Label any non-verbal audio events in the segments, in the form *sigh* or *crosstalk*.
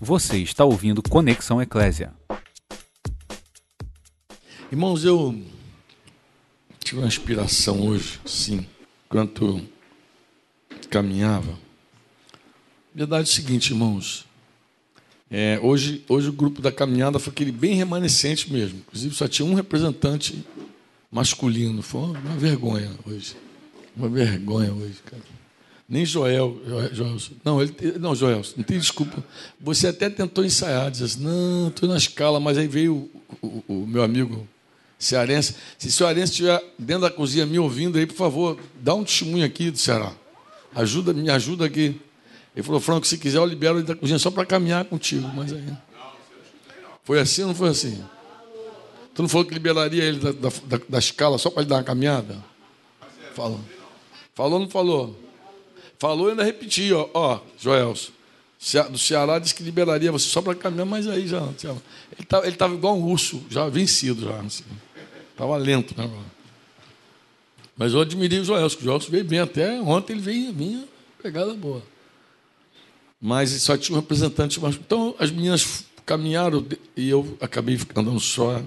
Você está ouvindo Conexão Eclésia. Irmãos, eu tive uma inspiração hoje, sim, enquanto caminhava. Verdade é o seguinte, irmãos. É, hoje, hoje o grupo da caminhada foi aquele bem remanescente mesmo. Inclusive só tinha um representante masculino. Foi uma vergonha hoje. Uma vergonha hoje, cara. Nem Joel, Joel, não, ele, não, Joel, não tem desculpa. Você até tentou ensaiar, disse assim, não, estou na escala, mas aí veio o, o, o, meu amigo cearense. Se cearense estiver dentro da cozinha me ouvindo aí, por favor, dá um testemunho aqui do Ceará. Ajuda, me ajuda aqui. Ele falou, Franco, se quiser eu libero ele da cozinha só para caminhar contigo. Mas aí. Foi assim ou não foi assim? Tu não falou que liberaria ele da, da, da, da escala só para ele dar uma caminhada? Falou. Falou ou não falou? Falou e ainda repetiu, ó, ó Joelson. Do Ceará disse que liberaria você só para caminhar, mas aí já. ele estava ele tava igual um urso, já vencido, já. Estava assim. lento, né? Mas eu admirei o Joelson, que o Joelson veio bem até ontem, ele veio, vinha pegada boa. Mas só tinha um representante. Então as meninas caminharam e eu acabei andando só.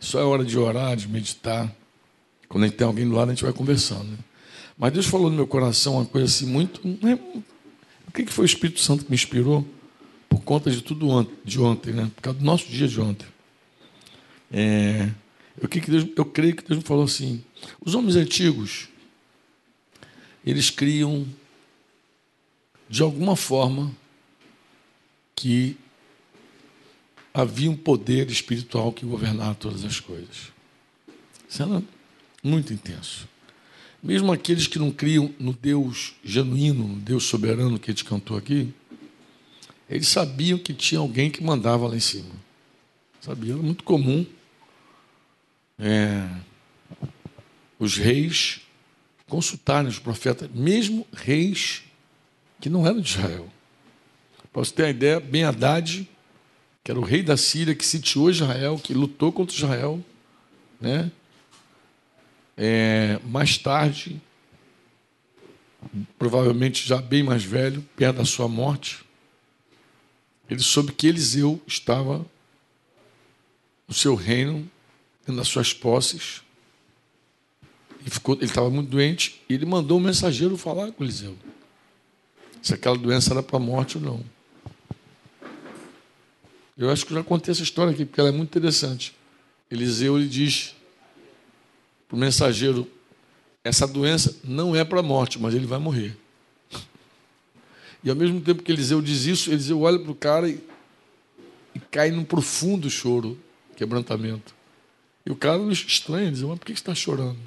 Só é hora de orar, de meditar. Quando a gente tem alguém do lado, a gente vai conversando. Né? Mas Deus falou no meu coração uma coisa assim muito. O que foi o Espírito Santo que me inspirou? Por conta de tudo de ontem, né? Por causa do nosso dia de ontem. É, eu, que Deus, eu creio que Deus me falou assim: os homens antigos, eles criam, de alguma forma, que havia um poder espiritual que governava todas as coisas. Isso era muito intenso. Mesmo aqueles que não criam no Deus genuíno, no Deus soberano que a gente cantou aqui, eles sabiam que tinha alguém que mandava lá em cima. Sabia? Era muito comum é, os reis consultarem os profetas, mesmo reis que não eram de Israel. Você ter uma ideia, Ben Haddad, que era o rei da Síria, que sitiou Israel, que lutou contra Israel, né? É, mais tarde, provavelmente já bem mais velho, perto da sua morte, ele soube que Eliseu estava no seu reino, nas suas posses, e ficou, ele estava muito doente, e ele mandou um mensageiro falar com Eliseu se aquela doença era para a morte ou não. Eu acho que já contei essa história aqui, porque ela é muito interessante. Eliseu lhe diz para o mensageiro: essa doença não é para a morte, mas ele vai morrer. *laughs* E ao mesmo tempo que Eliseu diz isso, Eliseu olha para o cara e, e, cai num profundo choro, quebrantamento. E o cara estranha, diz: Mas por que você está chorando?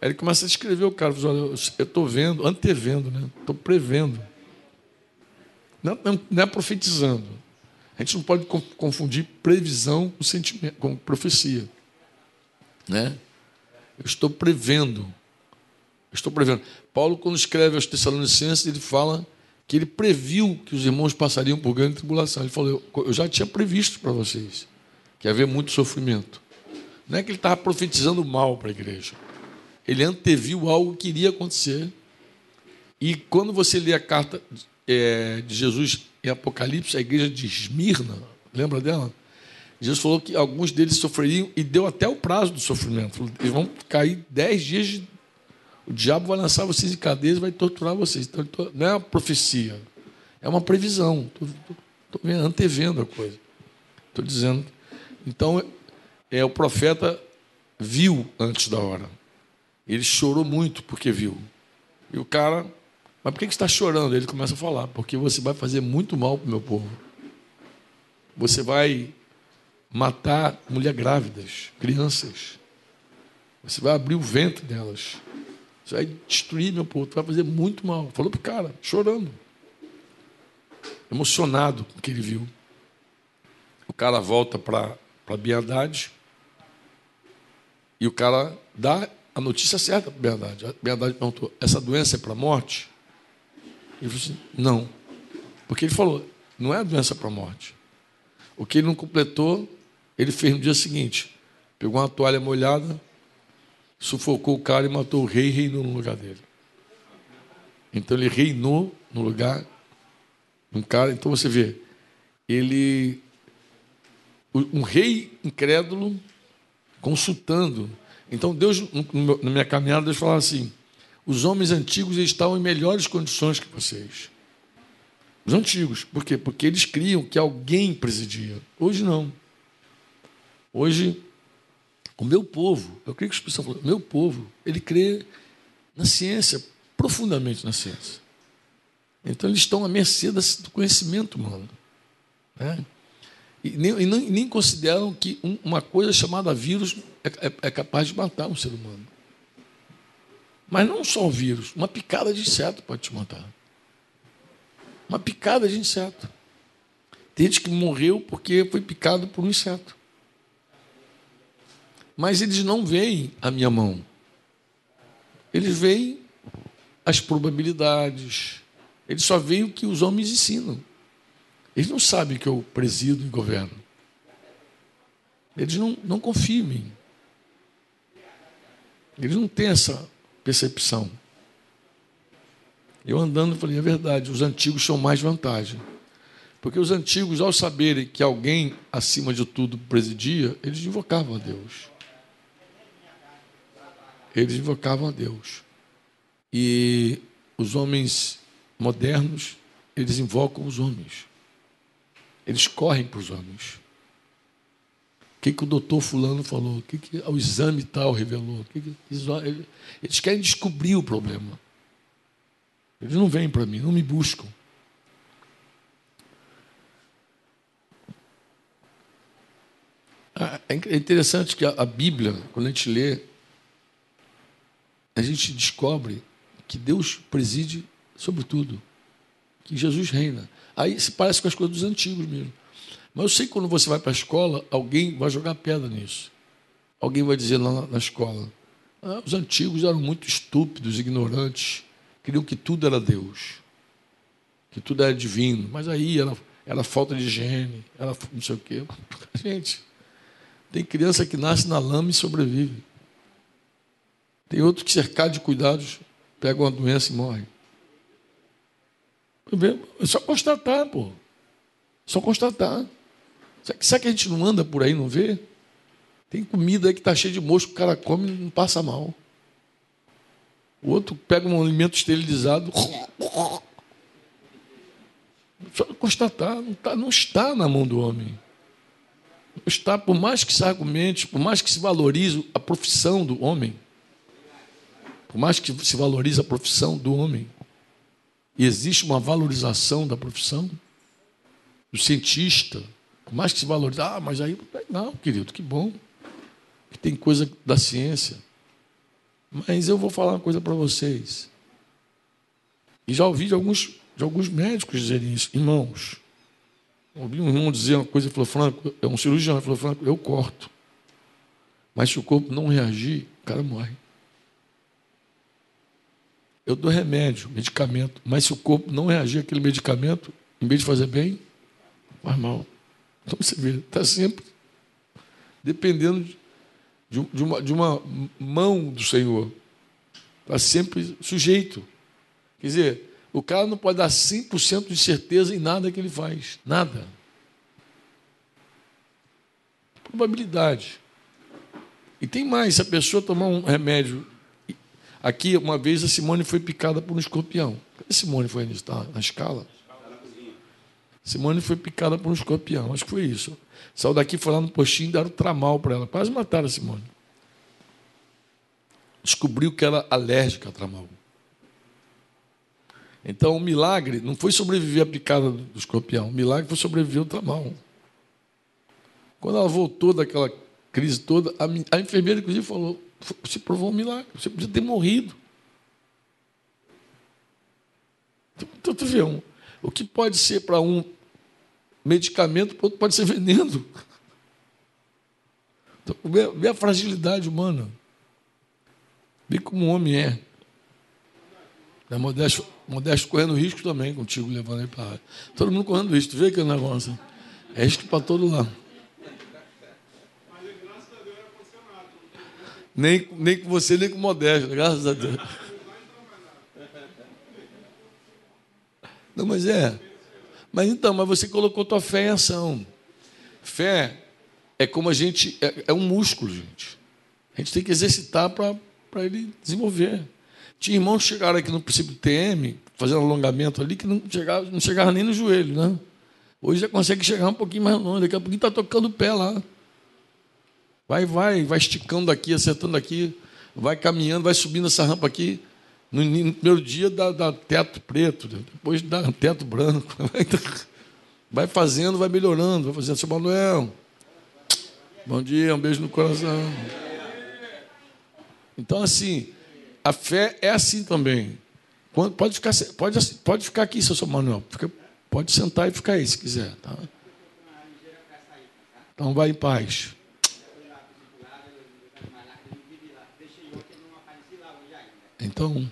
Aí ele começa a descrever o cara: Olha, eu estou vendo, antevendo, né? estou prevendo. Não, não, não é profetizando. A gente não pode confundir previsão com, sentimento, com profecia. Né? Eu estou prevendo. Eu estou prevendo. Paulo, quando escreve aos Tessalonicenses, ele fala que ele previu que os irmãos passariam por grande tribulação. Ele falou: Eu já tinha previsto para vocês que ia haver muito sofrimento. Não é que ele estava profetizando mal para a igreja. Ele anteviu algo que iria acontecer. E quando você lê a carta é, de Jesus em Apocalipse, a igreja de Esmirna, lembra dela? Jesus falou que alguns deles sofreriam e deu até o prazo do sofrimento. Eles vão cair dez dias de... O diabo vai lançar vocês em cadeias e vai torturar vocês. Então, não é uma profecia, é uma previsão. Estou antevendo a coisa. Estou dizendo. Então, é, o profeta viu antes da hora. Ele chorou muito porque viu. E o cara mas por que, está chorando? Ele começa a falar, porque você vai fazer muito mal para o meu povo. Você vai matar mulheres grávidas, crianças. Você vai abrir o ventre delas. Você vai destruir meu povo, vai fazer muito mal. Falou para o cara, chorando. Emocionado com o que ele viu. O cara volta para Biadade e o cara dá a notícia certa para Biadade. A Biadade perguntou: essa doença é para a morte? Ele falou assim: não. Porque ele falou: não é a doença para a morte. O que ele não completou, ele fez no dia seguinte: pegou uma toalha molhada, sufocou o cara e matou o rei e reinou no lugar dele. Então ele reinou no lugar um cara. Então você vê, ele um rei incrédulo consultando. Então Deus na minha caminhada Deus falava assim: os homens antigos estavam em melhores condições que vocês. Os antigos, por quê? Porque eles criam que alguém presidia. Hoje não. Hoje o meu povo, eu creio que o Espírito Santo falou, meu povo, ele crê na ciência, profundamente na ciência. Então eles estão à mercê do conhecimento humano. Né? E, nem, e nem, consideram que um, uma coisa chamada vírus é, é, é, capaz de matar um ser humano. Mas não só o vírus, uma picada de inseto pode te matar. Uma picada de inseto. Tem gente que morreu porque foi picado por um inseto. Mas eles não veem a minha mão. Eles veem as probabilidades. Eles só veem o que os homens ensinam. Eles não sabem que eu presido e governo. Eles não, não confiam em mim. Eles não têm essa percepção. Eu andando, falei, é verdade, os antigos são mais vantagem. Porque os antigos, ao saberem que alguém acima de tudo presidia, eles invocavam a Deus. Eles invocavam a Deus. E os homens modernos, eles invocam os homens. Eles correm para os homens. O que, que o doutor fulano falou? O que, que o exame tal revelou? Que que, eles querem descobrir o problema. Eles não vêm para mim, não me buscam. Ah, é interessante que a Bíblia, quando a gente lê, a gente descobre que Deus preside sobre tudo, que Jesus reina. Aí se parece com as coisas dos antigos mesmo. Mas eu sei que quando você vai para a escola, alguém vai jogar pedra nisso. Alguém vai dizer lá na escola: ah, os antigos eram muito estúpidos, ignorantes, queriam que tudo era Deus, que tudo era divino. Mas aí era, era falta de higiene, era não sei o quê. *laughs* Gente, tem criança que nasce na lama e sobrevive. Tem outro que, cercado de cuidados, pega uma doença e morre. É só constatar, pô. Só constatar. Será que a gente não anda por aí, não vê? Tem comida aí que está cheia de mosco, o cara come e não passa mal. O outro pega um alimento esterilizado. Só constatar, não, tá, não está na mão do homem. Não está, por mais que se argumente, por mais que se valorize a profissão do homem, por mais que se valorize a profissão do homem, e existe uma valorização da profissão do cientista, por mais que se valorize, ah, mas aí, não, querido, que bom, que tem coisa da ciência. Mas eu vou falar uma coisa para vocês. E já ouvi de alguns, de alguns médicos dizerem isso, irmãos. Ouvi um irmão dizer uma coisa, falou, Franco, é um cirurgião, falou, Franco, eu corto. Mas se o corpo não reagir, o cara morre. Eu dou remédio, medicamento, mas se o corpo não reagir àquele medicamento, em vez de fazer bem, faz mal. Então você vê, está sempre dependendo de, de, uma, de uma mão do Senhor. Está sempre sujeito. Quer dizer, o cara não pode dar 100% de certeza em nada que ele faz. Nada. Probabilidade. E tem mais, se a pessoa tomar um remédio Aqui, uma vez, a Simone foi picada por um escorpião. Cadê Simone foi nisso? Tá na escala? Simone foi picada por um escorpião. Acho que foi isso. Saiu daqui, foi lá no postinho, deram tramal para ela. Quase mataram a Simone. Descobriu que era alérgica a tramal. Então, o milagre não foi sobreviver à picada do escorpião. O milagre foi sobreviver ao tramal. Quando ela voltou daquela crise toda, a, enfermeira, inclusive, falou: se provou um milagre. Você podia ter morrido. Então, tu vê, um, o que pode ser para um medicamento, para outro pode ser veneno. Então, vê, a fragilidade humana. Vê como o homem é. é modesto, modesto correndo risco também contigo, levando ele para a área. Todo mundo correndo risco. Tu vê aquele negócio? É risco para todo lado. Nem, nem com você, nem com o Modesto, graças a Deus. Não, mas é. Mas então, mas você colocou tua fé em ação. Fé é como a gente. É, é um músculo, gente. A gente tem que exercitar para ele desenvolver. Tinha irmãos que chegaram aqui no princípio TM, fazendo alongamento ali, que não chegava, não chegava nem no joelho, né? Hoje já consegue chegar um pouquinho mais longe, daqui a pouquinho está tocando o pé lá. Vai, vai, vai esticando aqui, acertando aqui, vai caminhando, vai subindo essa rampa aqui. No, no primeiro dia dá, dá, teto preto, depois dá teto branco. *laughs* Vai fazendo, vai melhorando, vai fazendo. Seu Manuel, bom dia, um beijo no coração. Então, assim, a fé é assim também. Pode ficar, pode, pode ficar aqui, seu Manuel. Fica, pode sentar e ficar aí, se quiser. Tá? Então, vai em paz. Então,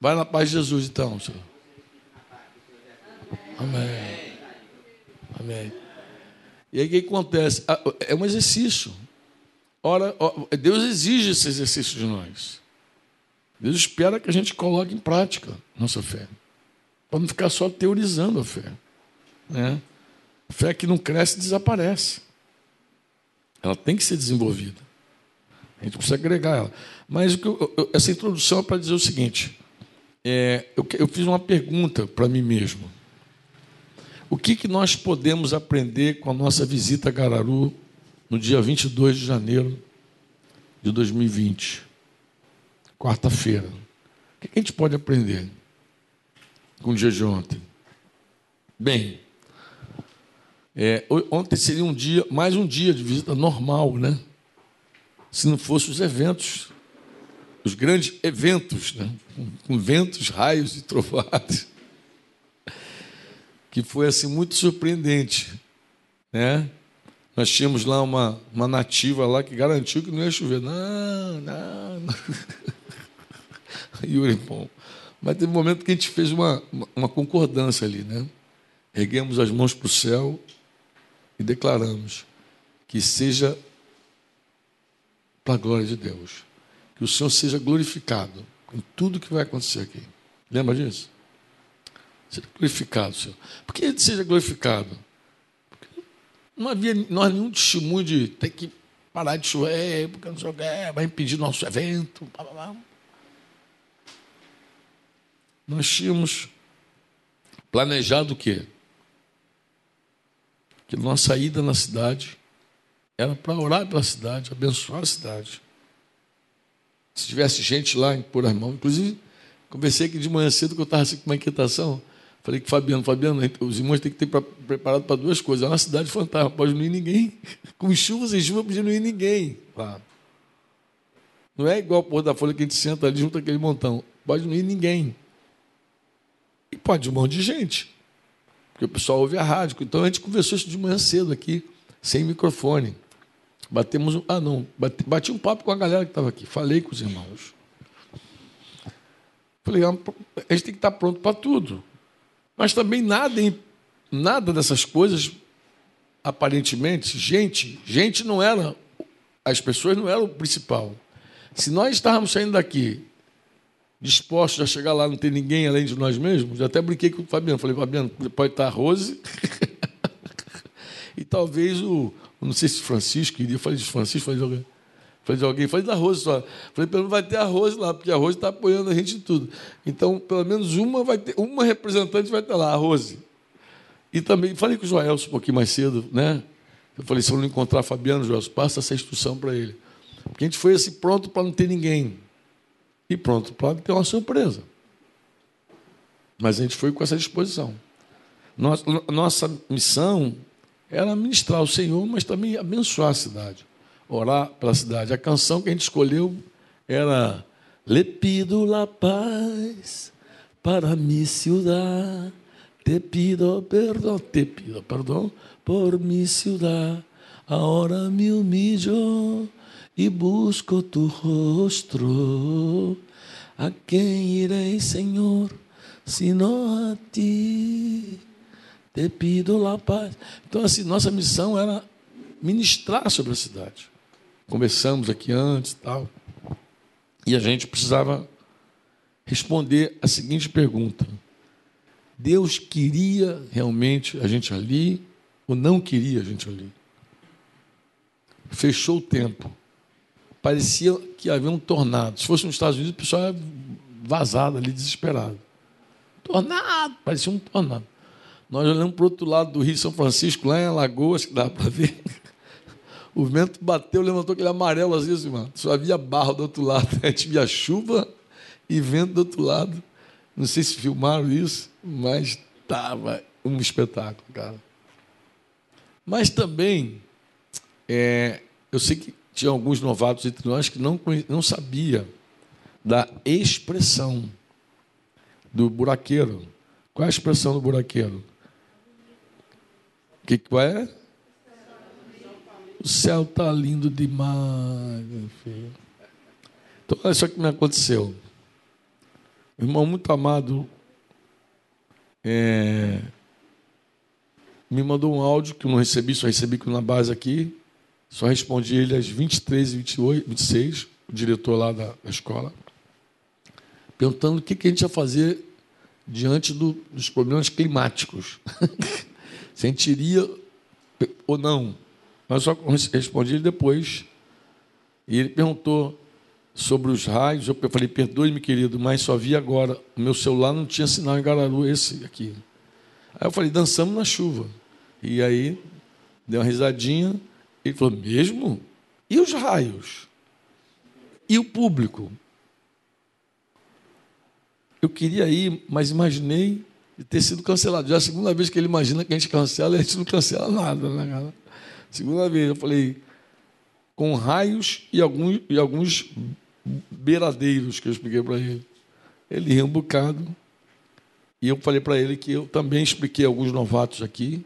vai na paz de Jesus, então, senhor. Amém. Amém. E aí o que acontece? Ah, é um exercício. Ora, Deus exige esse exercício de nós. Deus espera que a gente coloque em prática nossa fé. Para não ficar só teorizando a fé. Né? Fé que não cresce desaparece. Ela tem que ser desenvolvida. A gente precisa agregar ela. Mas essa introdução é para dizer o seguinte: é, eu, eu, fiz uma pergunta para mim mesmo. O que, que nós podemos aprender com a nossa visita a Gararu no dia 22 de janeiro de 2020, quarta-feira? O que, que a gente pode aprender com o dia de ontem? Bem, é, ontem seria um dia, mais um dia de visita normal, né? Se não fossem os eventos os grandes eventos, né? com ventos, raios e trovadas, que foi assim muito surpreendente, né? Nós tínhamos lá uma, uma nativa lá que garantiu que não ia chover. Não, não, não. *laughs* Yuri, bom. Mas teve um momento que a gente fez uma, uma concordância ali, né? Erguemos as mãos para o céu e declaramos que seja para a glória de Deus que o Senhor seja glorificado em tudo que vai acontecer aqui. Lembra disso? Seja glorificado, Senhor. Por que ele seja glorificado? Porque não havia nós nenhum testemunho de ter que parar de chover, porque não sei o que, vai impedir nosso evento. Blá, blá, blá. Nós tínhamos planejado o quê? Que nossa ida na cidade era para orar pela cidade, abençoar a cidade. Se tivesse gente lá, pôr as mãos. Inclusive, conversei aqui de manhã cedo que eu estava assim, com uma inquietação. Falei que Fabiano, Fabiano, os irmãos têm que ter pra, preparado para duas coisas. É uma cidade fantasma, pode não ir ninguém. *laughs* Com chuvas e chuva, podia não ir ninguém. Não é igual o Porto da Folha que a gente senta ali junto aquele montão. Pode não ir ninguém. E pode um monte de gente. Porque o pessoal ouve a rádio. Então a gente conversou isso de manhã cedo aqui, sem microfone. Batemos. Ah, não. Bati, bati um papo com a galera que estava aqui. Falei com os irmãos. Falei, ah, a gente tem que estar pronto para tudo. Mas também nada, nada dessas coisas, aparentemente, gente, gente não era, as pessoas não eram o principal. Se nós estávamos saindo daqui dispostos a chegar lá, não ter ninguém além de nós mesmos, já até brinquei com o Fabiano. Falei, Fabiano, pode estar a Rose *laughs* e talvez o, não sei se Francisco iria, falei de Francisco, falei de alguém. Falei de alguém, falei da Rose só. Falei, pelo menos vai ter a Rose lá, porque a Rose está apoiando a gente em tudo. Então, pelo menos uma vai ter, uma representante vai ter lá, a Rose. E também, falei com o Joelso um pouquinho mais cedo, né? Eu falei, se eu não encontrar Fabiano, Joelso, passa essa instrução para ele. Porque a gente foi assim pronto para não ter ninguém. E pronto para ter uma surpresa. Mas a gente foi com essa disposição. Nossa, nossa missão era ministrar o Senhor, mas também abençoar a cidade, orar pela cidade. A canção que a gente escolheu era Le pido la paz para mi ciudad, te pido perdão, te pido perdão por mi ciudad. Ahora me humillo e busco tu rostro. A quem irei, Senhor, sino a ti? Te pido la paz. Então, assim, nossa missão era ministrar sobre a cidade. Conversamos aqui antes tal. E a gente precisava responder a seguinte pergunta: Deus queria realmente a gente ali ou não queria a gente ali. Fechou o tempo. Parecia que havia um tornado. Se fosse nos Estados Unidos, o pessoal ia vazado ali, desesperado. Tornado! Parecia um tornado. Nós olhamos para o outro lado do Rio São Francisco, lá em Alagoas, que dá para ver. *laughs* O vento bateu, levantou aquele amarelo assim, mano. Só havia barro do outro lado. *laughs* A gente via chuva e vento do outro lado. Não sei se filmaram isso, mas estava um espetáculo, cara. Mas também, é, eu sei que tinha alguns novatos entre nós que não, não sabia da expressão do buraqueiro. Qual é a expressão do buraqueiro? O que, que é? O céu está lindo demais, meu filho. Então, olha só o que me aconteceu. Um irmão muito amado é, me mandou um áudio que eu não recebi, só recebi na base aqui. Só respondi ele às 23 e 28, 26, o diretor lá da, da escola, perguntando o que, que a gente ia fazer diante do, dos problemas climáticos. *laughs* Se a gente iria ou não. Mas só respondi ele depois. E ele perguntou sobre os raios. Eu falei, perdoe-me, querido, mas só vi agora. O meu celular não tinha sinal em Gararu, esse aqui. Aí eu falei, dançamos na chuva. E aí, deu uma risadinha. Ele falou, mesmo? E os raios? E o público? Eu queria ir, mas imaginei ter sido cancelado. Já a segunda vez que ele imagina que a gente cancela a gente não cancela nada, né, cara? Segunda vez, eu falei, com raios e alguns, e alguns beiradeiros que eu expliquei para ele. Ele riu um bocado. E eu falei para ele que eu também expliquei a alguns novatos aqui,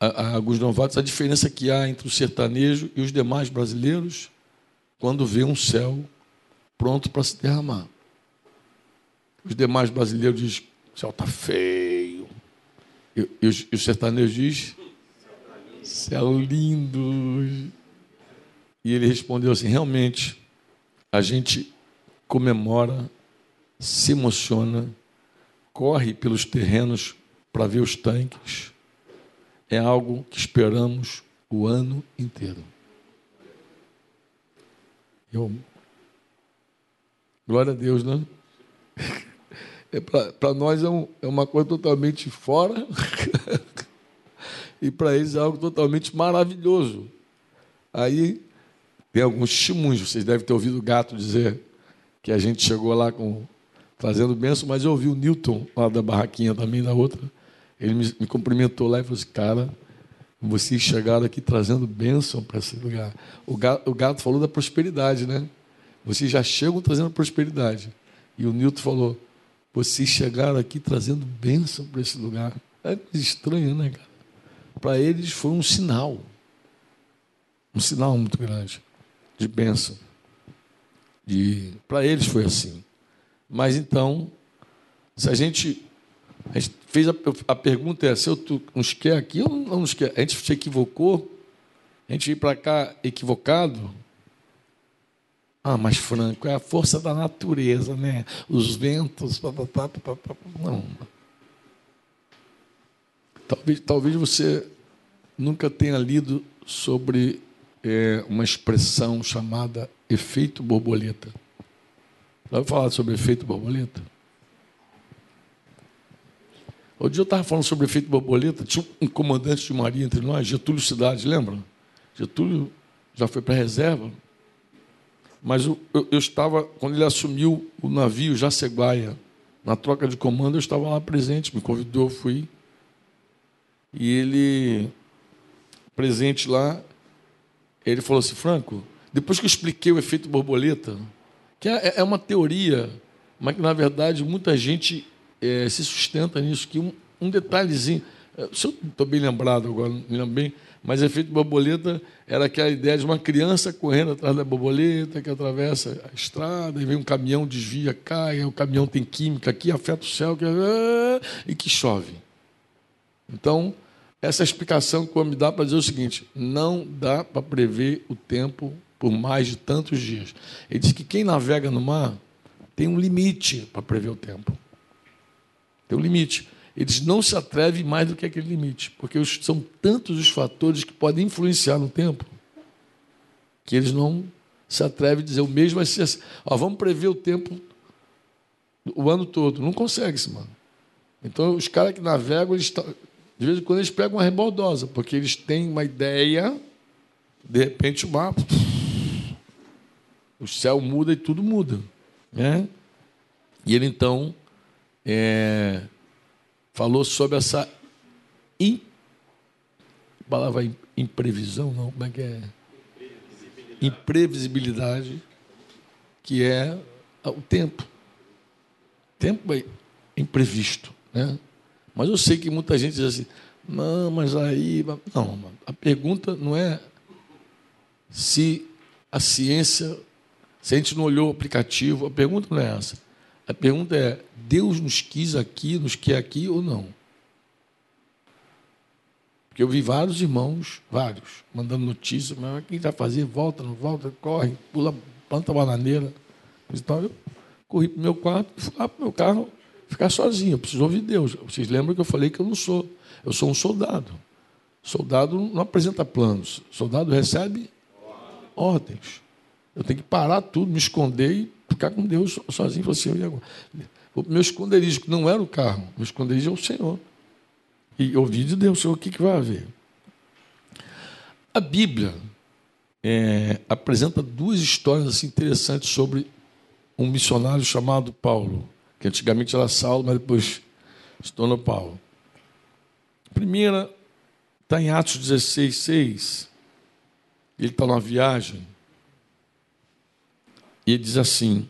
a, a, alguns novatos, a diferença que há entre o sertanejo e os demais brasileiros quando vê um céu pronto para se derramar. Os demais brasileiros dizem: o céu está feio. E, e, e o sertanejo diz: céu lindo. E ele respondeu assim: realmente, a gente comemora, se emociona, corre pelos terrenos para ver os tanques. É algo que esperamos o ano inteiro. Eu... Glória a Deus, né? *laughs* É para nós é, um, é uma coisa totalmente fora *laughs* e para eles é algo totalmente maravilhoso. Aí tem alguns testemunhos, vocês devem ter ouvido o gato dizer que a gente chegou lá com trazendo bênção, mas eu ouvi o Newton lá da barraquinha também, da outra. Ele me, me cumprimentou lá e falou assim: Cara, vocês chegaram aqui trazendo bênção para esse lugar. O gato, o gato falou da prosperidade, né? Vocês já chegam trazendo prosperidade. E o Newton falou: Vocês chegaram aqui trazendo bênção para esse lugar. É estranho, né, cara? Para eles foi um sinal. Um sinal muito grande de bênção. De, para eles foi assim. Mas então, se a gente, a gente fez a, a pergunta é, se eu tu, nos quer aqui ou não nos quer? A gente se equivocou? A gente veio para cá equivocado? Ah, mas Franco, é a força da natureza, né? Os ventos, papapá, papapá. não. Talvez, talvez você nunca tenha lido sobre é, uma expressão chamada efeito borboleta. Já falar sobre efeito borboleta? Outro dia eu estava falando sobre efeito borboleta, tinha um comandante de marinha entre nós, Getúlio Cidade, lembra? Getúlio já foi para a reserva, mas eu, eu, eu, estava, quando ele assumiu o navio Jaceguaia, na troca de comando, eu estava lá presente, me convidou, fui. E ele, presente lá, ele falou assim, Franco, depois que eu expliquei o efeito borboleta, que é, é uma teoria, mas que na verdade muita gente é, se sustenta nisso, que um, um detalhezinho, é, se eu estou bem lembrado agora, me lembro bem, mas efeito borboleta era aquela ideia de uma criança correndo atrás da borboleta, que atravessa a estrada, e vem um caminhão, desvia, cai, o caminhão tem química aqui, afeta o céu, que, ah, e que chove. Então, essa é explicação que o homem dá para dizer o seguinte: não dá para prever o tempo por mais de tantos dias. Ele diz que quem navega no mar tem um limite para prever o tempo. Tem um limite. Eles não se atrevem mais do que aquele limite, porque são tantos os fatores que podem influenciar no tempo que eles não se atrevem a dizer o mesmo vai ser assim. Ó, vamos prever o tempo o ano todo. Não consegue, mano. Então, os caras que navegam, eles de vez em quando eles pegam uma rebordosa, porque eles têm uma ideia, de repente o mapa, o céu muda e tudo muda. Né? E ele então é, falou sobre essa in, palavra imprevisão, não, como é que é? Imprevisibilidade, que é o tempo. Tempo é imprevisto. Né? Mas eu sei que muita gente diz assim, não, mas aí. Não, a pergunta não é se a ciência, se a gente não olhou o aplicativo, a pergunta não é essa. A pergunta é: Deus nos quis aqui, nos quer aqui ou não? Porque eu vi vários irmãos, vários, mandando notícias, mas o que vai fazer? Volta, não volta, corre, pula, planta bananeira. Então eu corri para o meu quarto, fui lá para o meu carro, ficar sozinho, eu preciso ouvir Deus. Vocês lembram que eu falei que eu não sou, eu sou um soldado. Soldado não apresenta planos, soldado recebe ordens. Eu tenho que parar tudo, me esconder e ficar com Deus sozinho. Falei assim, agora? O meu esconderijo, que não era o carro, meu esconderijo é o Senhor. E ouvir de Deus, Senhor, o que, que vai haver? A Bíblia é, apresenta duas histórias assim, interessantes sobre um missionário chamado Paulo que antigamente era Saulo, mas depois se tornou Paulo. A primeira está em Atos 16, 6. Ele está numa viagem. E ele diz assim: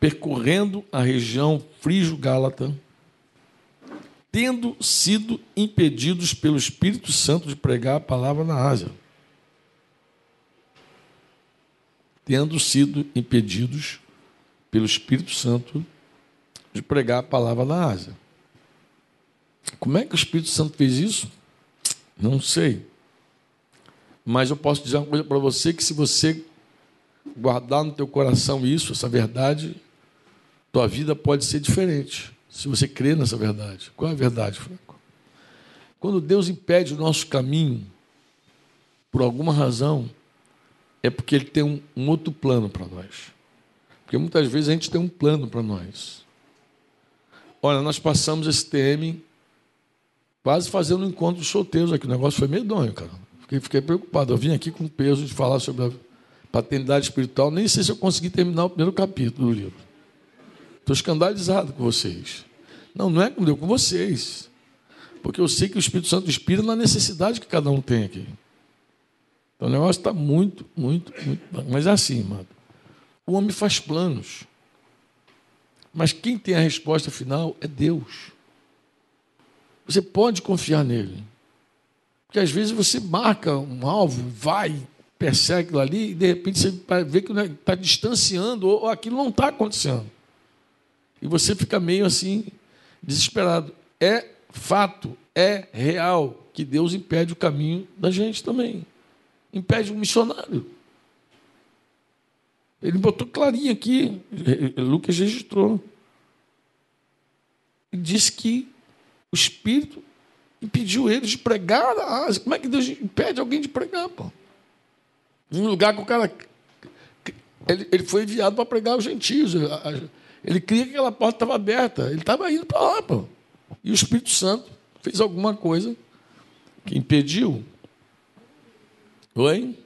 percorrendo a região frígio-gálata, tendo sido impedidos pelo Espírito Santo de pregar a palavra na Ásia. Tendo sido impedidos pelo Espírito Santo de pregar a palavra na Ásia. Como é que o Espírito Santo fez isso? Não sei. Mas eu posso dizer uma coisa para você que se você guardar no teu coração isso, essa verdade, tua vida pode ser diferente. Se você crê nessa verdade. Qual é a verdade, Franco? Quando Deus impede o nosso caminho, por alguma razão, é porque Ele tem um, outro plano para nós. Porque muitas vezes a gente tem um plano para nós. Olha, nós passamos esse TM quase fazendo um encontro solteiros aqui. O negócio foi medonho, cara. Fiquei, fiquei preocupado. Eu vim aqui com peso de falar sobre a paternidade espiritual. Nem sei se eu consegui terminar o primeiro capítulo do livro. Estou escandalizado com vocês. Não, não é com Deus, com vocês. Porque eu sei que o Espírito Santo inspira na necessidade que cada um tem aqui. Então o negócio está muito, muito, muito. Mas é assim, mano. O homem faz planos. Mas quem tem a resposta final é Deus. Você pode confiar nele. Porque às vezes você marca um alvo, vai, persegue aquilo ali, e de repente você vê que está distanciando, ou aquilo não está acontecendo. E você fica meio assim, desesperado. É fato, é real que Deus impede o caminho da gente também. Impede o missionário. Ele botou clarinho aqui, Lucas registrou. Ele disse que o Espírito impediu ele de pregar Ásia. Como é que Deus impede alguém de pregar, pô? Em um lugar que o cara. Ele, ele foi enviado para pregar aos gentios. Ele cria que aquela porta estava aberta. Ele estava indo para lá, pô. E o Espírito Santo fez alguma coisa que impediu. Oi?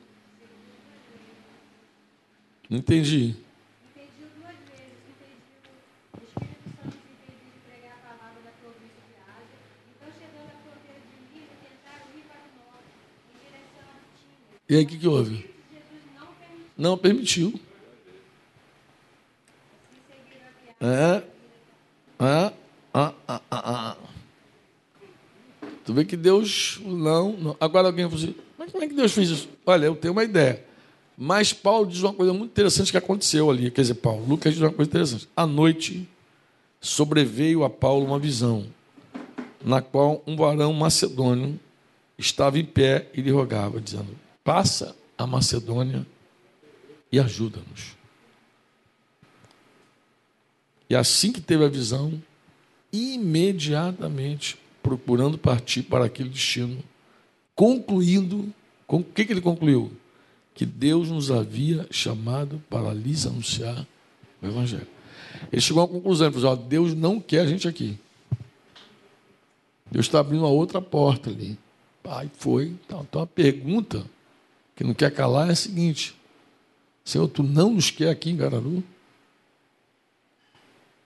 Não entendi. E aí o que, que houve? Não permitiu. É. Ah, ah, ah, ah, Tu vê que Deus não, não. Agora alguém vai dizer, mas como é que Deus fez isso? Olha, eu tenho uma ideia. Mas Paulo diz uma coisa muito interessante que aconteceu ali. Quer dizer, Paulo, Lucas diz uma coisa interessante. À noite sobreveio a Paulo uma visão, na qual um varão macedônio estava em pé e lhe rogava, dizendo: Passa a Macedônia e ajuda-nos. E assim que teve a visão, imediatamente procurando partir para aquele destino, concluindo, com o que, que ele concluiu? Que Deus nos havia chamado para lhes anunciar o Evangelho. Ele chegou à conclusão, ele falou, Deus não quer a gente aqui. Deus está abrindo uma outra porta ali. Pai, foi. Então, então a pergunta que não quer calar é a seguinte: Senhor, tu não nos quer aqui em Gararu?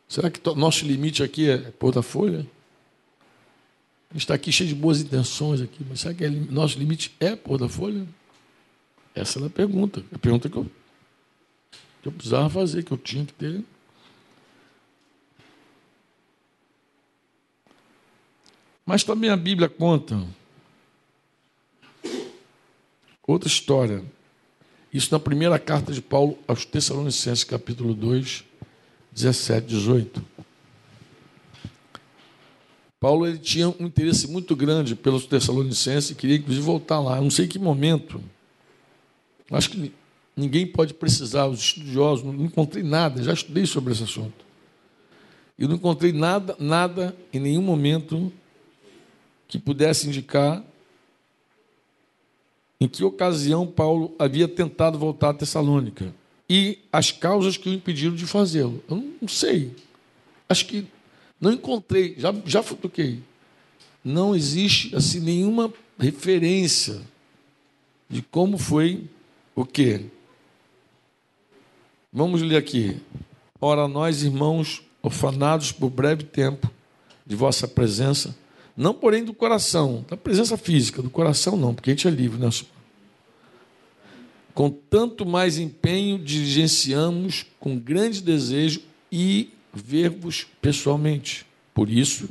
Será que nosso limite aqui é pôr da folha? A gente está aqui cheio de boas intenções aqui, mas será que é, nosso limite é pôr da folha? Essa é a pergunta. A pergunta que eu, que eu precisava fazer, que eu tinha que ter. Mas também a Bíblia conta outra história. Isso na primeira carta de Paulo aos Tessalonicenses, capítulo 2, 17, 18. Paulo ele tinha um interesse muito grande pelos Tessalonicenses e queria inclusive voltar lá. Eu não sei que momento. Acho que ninguém pode precisar, os estudiosos, não encontrei nada, já estudei sobre esse assunto. E não encontrei nada, nada em nenhum momento que pudesse indicar em que ocasião Paulo havia tentado voltar a Tessalônica e as causas que o impediram de fazê-lo. Eu não sei. Acho que não encontrei, já, já futuquei. Não existe assim nenhuma referência de como foi o quê? Vamos ler aqui. Ora, nós, irmãos, orfanados por breve tempo de vossa presença, não porém do coração, da presença física, do coração não, porque a gente é livre, né? Com tanto mais empenho, diligenciamos com grande desejo e ver-vos pessoalmente. Por isso,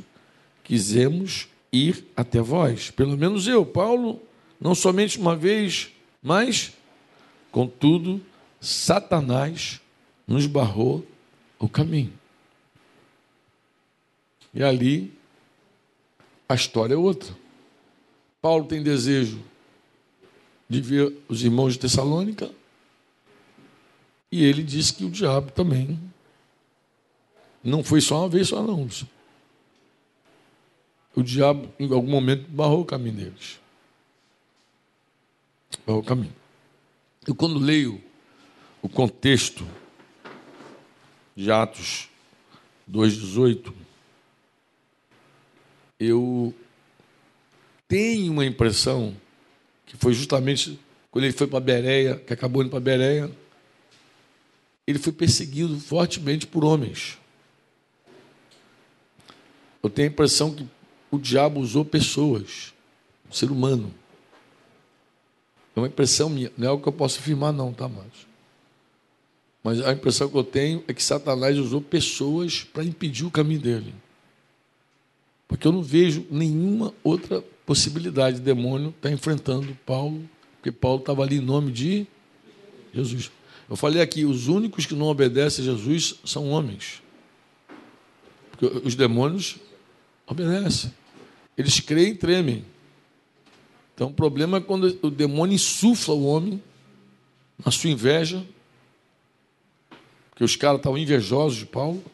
quisemos ir até vós. Pelo menos eu, Paulo, não somente uma vez, mas, contudo, Satanás nos barrou o caminho. E ali a história é outra. Paulo tem desejo de ver os irmãos de Tessalônica. E ele disse que o diabo também não foi só uma vez, só não. O diabo, em algum momento, barrou o caminho deles. Barrou o caminho. Eu, quando leio o contexto de Atos 2,18, eu tenho uma impressão que foi justamente quando ele foi para Bereia, que acabou indo para Bereia, ele foi perseguido fortemente por homens. Eu tenho a impressão que o diabo usou pessoas, um ser humano. É uma impressão minha, não é algo que eu posso afirmar, não, tá, Márcio? Mas a impressão que eu tenho é que Satanás usou pessoas para impedir o caminho dele. Porque eu não vejo nenhuma outra possibilidade de demônio estar enfrentando Paulo, porque Paulo estava ali em nome de Jesus. Eu falei aqui, os únicos que não obedecem a Jesus são homens. Porque os demônios obedecem. Eles creem e tremem. Então o problema é quando o demônio insufla o homem na sua inveja, porque os caras estavam invejosos de Paulo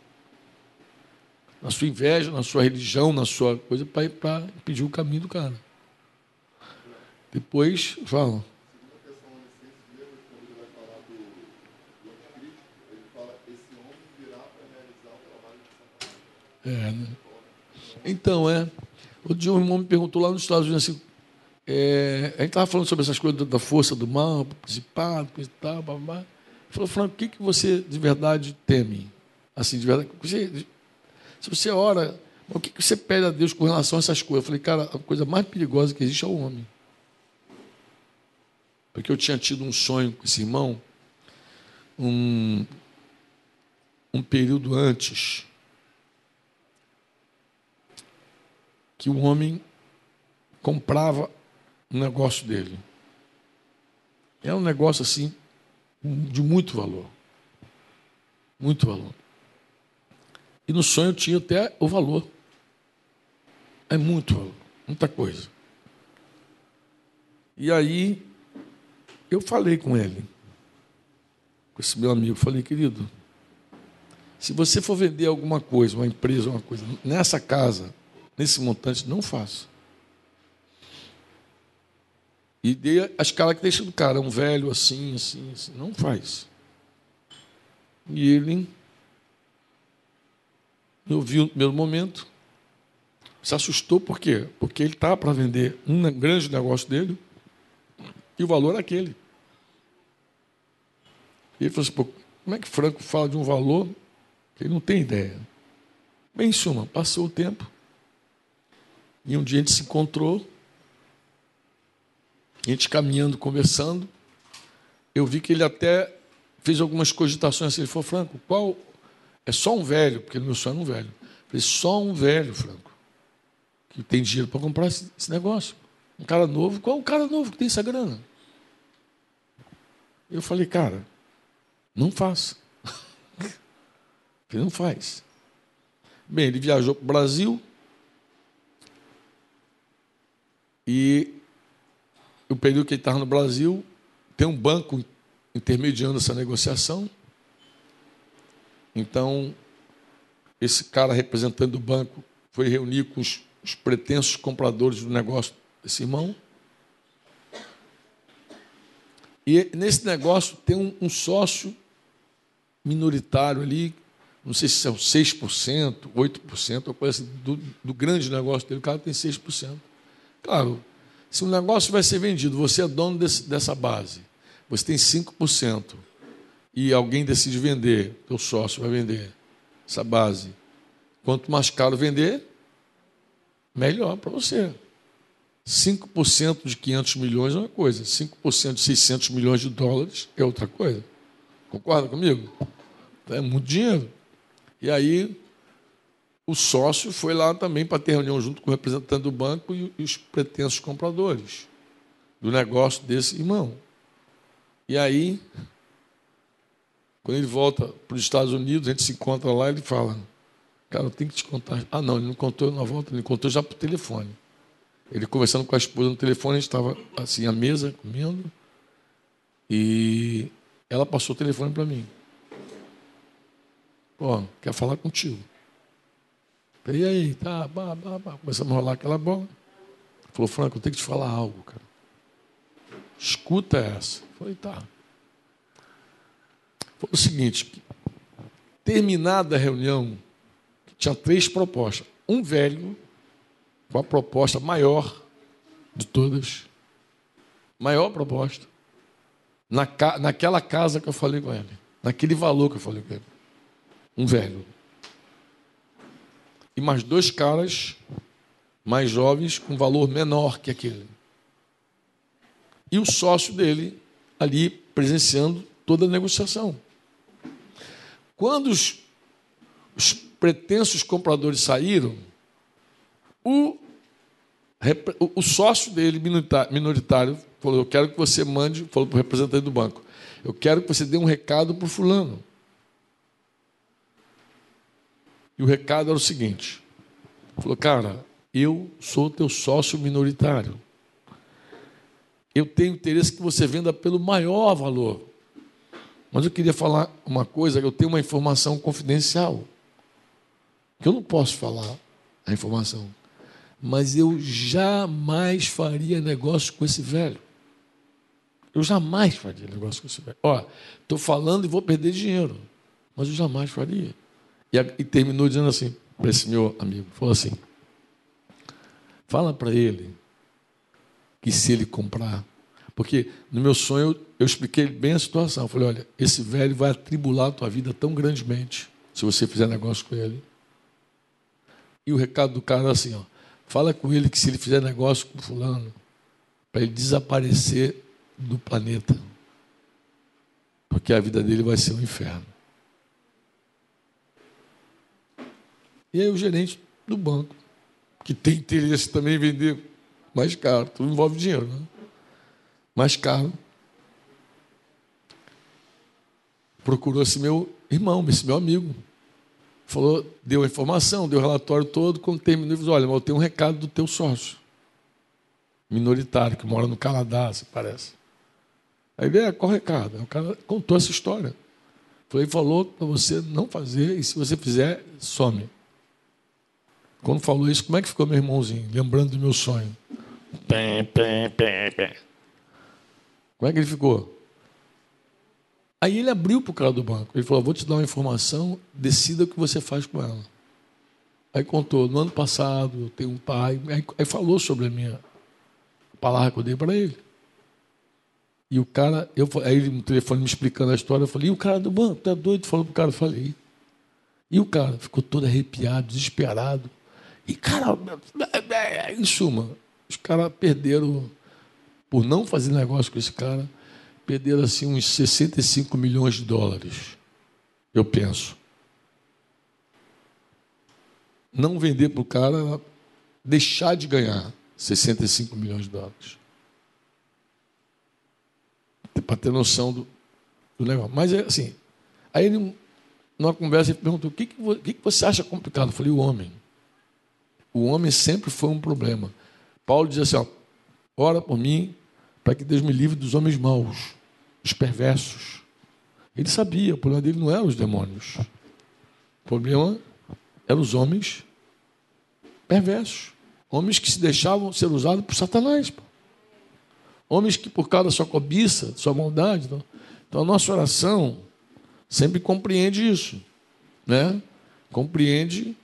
na sua inveja, na sua religião, na sua coisa, para impedir o caminho do cara. Depois, fala. É, né? Então, é. Outro dia um irmão me perguntou lá nos Estados Unidos assim, é, a gente estava falando sobre essas coisas da força do mal, principado, tal, blá, Ele falou, Franco, o que, que você de verdade teme? Assim, de verdade, você, se você ora, o que você pede a Deus com relação a essas coisas? Eu falei, cara, a coisa mais perigosa que existe é o homem. Porque eu tinha tido um sonho com esse irmão, um, um período antes, que o homem comprava um negócio dele. É um negócio assim, de muito valor. Muito valor. E no sonho tinha até o valor. É muito valor, muita coisa. E aí eu falei com ele, com esse meu amigo, falei, querido, Se você for vender alguma coisa, uma empresa, uma coisa, nessa casa, nesse montante, não faça. E dê as características do cara, um velho assim, assim, assim. Não faz. E ele, eu vi o primeiro momento, se assustou, por quê? Porque ele está para vender um grande negócio dele e o valor é aquele. E ele falou assim, como é que Franco fala de um valor que ele não tem ideia? Bem, em suma, passou o tempo e um dia a gente se encontrou, a gente caminhando, conversando, eu vi que ele até fez algumas cogitações assim, ele falou, Franco, qual... É só um velho, porque meu sonho era um velho. Eu falei, só um velho, Franco que tem dinheiro para comprar esse, esse, negócio. Um cara novo, qual o cara novo que tem essa grana? Eu falei, cara, não faça. Ele não faz. Bem, ele viajou para o Brasil e o período que ele estava no Brasil, tem um banco intermediando essa negociação. Então, esse cara representante do banco foi reunir com os os pretensos compradores do negócio desse irmão. E nesse negócio tem um, um sócio minoritário ali, não sei se são 6%, 8%, ou coisa assim, do, do grande negócio dele, o cara tem 6%. Claro, se um negócio vai ser vendido, você é dono desse, dessa base, você tem 5%, e alguém decide vender, teu sócio vai vender essa base. Quanto mais caro vender, melhor para você. 5% de 500 milhões é uma coisa, 5% de 600 milhões de dólares é outra coisa. Concorda comigo? É muito dinheiro. E aí, o sócio foi lá também para ter reunião junto com o representante do banco e os pretensos compradores do negócio desse irmão. E aí, quando ele volta para os Estados Unidos, a gente se encontra lá ele fala: Cara, eu tenho que te contar. Ah, não, ele não contou na volta, ele contou já por telefone. Ele conversando com a esposa no telefone, a gente estava assim à mesa, comendo, e ela passou o telefone para mim. Pô, quer falar contigo. E aí, tá, bah, bah, bah. começamos a rolar aquela bola. Falou, Franco, eu tenho que te falar algo, cara. Escuta essa. Falei, tá. Foi o seguinte, terminada a reunião, tinha três propostas. Um velho, com a proposta maior de todas, maior proposta, na, naquela casa que eu falei com ele, naquele valor que eu falei com ele. Um velho. E mais dois caras mais jovens com valor menor que aquele. E o sócio dele ali presenciando toda a negociação. Quando os, os pretensos compradores saíram, o, o sócio dele, minoritário, falou: Eu quero que você mande, falou para o representante do banco, eu quero que você dê um recado para o fulano. E o recado era o seguinte: falou, cara, eu sou teu sócio minoritário. Eu tenho interesse que você venda pelo maior valor. Mas eu queria falar uma coisa, eu tenho uma informação confidencial que eu não posso falar a informação, mas eu jamais faria negócio com esse velho. Eu jamais faria negócio com esse velho. Ó, estou falando e vou perder dinheiro, mas eu jamais faria. E, e terminou dizendo assim para esse meu amigo, falou assim, fala para ele que se ele comprar, porque no meu sonho eu expliquei bem a situação. Eu falei, olha, esse velho vai atribular a tua vida tão grandemente se você fizer negócio com ele. E o recado do cara era assim: ó, fala com ele que se ele fizer negócio com fulano, para ele desaparecer do planeta, porque a vida dele vai ser um inferno. E aí o gerente do banco, que tem interesse também em vender mais caro, tudo envolve dinheiro, né? Mais caro. Procurou esse meu irmão, esse meu amigo falou, deu a informação, deu o relatório todo, quando terminou, falou, olha, mas eu tenho um recado do teu sócio, minoritário, que mora no Canadá, se parece. Aí ele, é, qual recado? O cara contou essa história. Ele falou para você não fazer, e se você fizer, some. Quando falou isso, como é que ficou meu irmãozinho? Lembrando do meu sonho. Pé, pé, pé, pé. Como é que ele ficou? Aí ele abriu para o cara do banco. Ele falou: Vou te dar uma informação, decida o que você faz com ela. Aí contou: No ano passado, eu tenho um pai. Aí, aí falou sobre a minha palavra que eu dei para ele. E o cara, eu, aí ele no telefone me explicando a história, eu falei: E o cara do banco, tá doido? Falou para o cara, eu falei. E o cara ficou todo arrepiado, desesperado. E, cara, em suma, os caras perderam, por não fazer negócio com esse cara, perderam assim uns 65 milhões de dólares. Eu penso. Não vender para o cara, deixar de ganhar 65 milhões de dólares. Para ter noção do, do negócio. Mas é assim. Aí ele, numa conversa, ele perguntou: o que, que, que você acha complicado? Eu falei: o homem. O homem sempre foi um problema. Paulo diz assim: ó, ora por mim para que Deus me livre dos homens maus, os perversos. Ele sabia, o problema dele não eram os demônios. O problema eram os homens perversos. Homens que se deixavam ser usados por Satanás. Pô. Homens que, por causa da sua cobiça, da sua maldade. Então, então, a nossa oração sempre compreende isso. Né? Compreende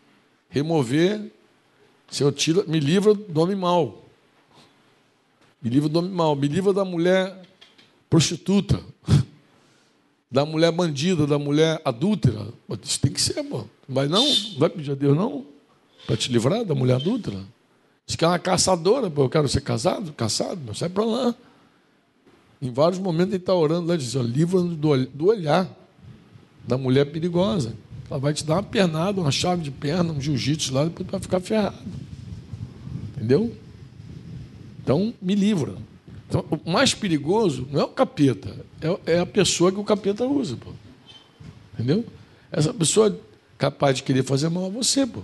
remover Senhor, tira, me livra do homem mau. Me livra do homem mau. Me livra da mulher prostituta. *laughs* Da mulher bandida, da mulher adúltera. Isso tem que ser, pô. Mas não, vai pedir a Deus, não? Para te livrar da mulher adúltera. Diz que é uma caçadora, pô. Eu quero ser casado, caçado, mas sai para lá. Em vários momentos ele está orando lá, diz, livra-nos do, do olhar da mulher perigosa. Ela vai te dar uma pernada, uma chave de perna, um jiu-jitsu lá, depois tu vai ficar ferrado. Entendeu? Então, me livra. Então, o mais perigoso não é o capeta, é, é a pessoa que o capeta usa. Pô. Entendeu? Essa pessoa capaz de querer fazer mal a você, pô.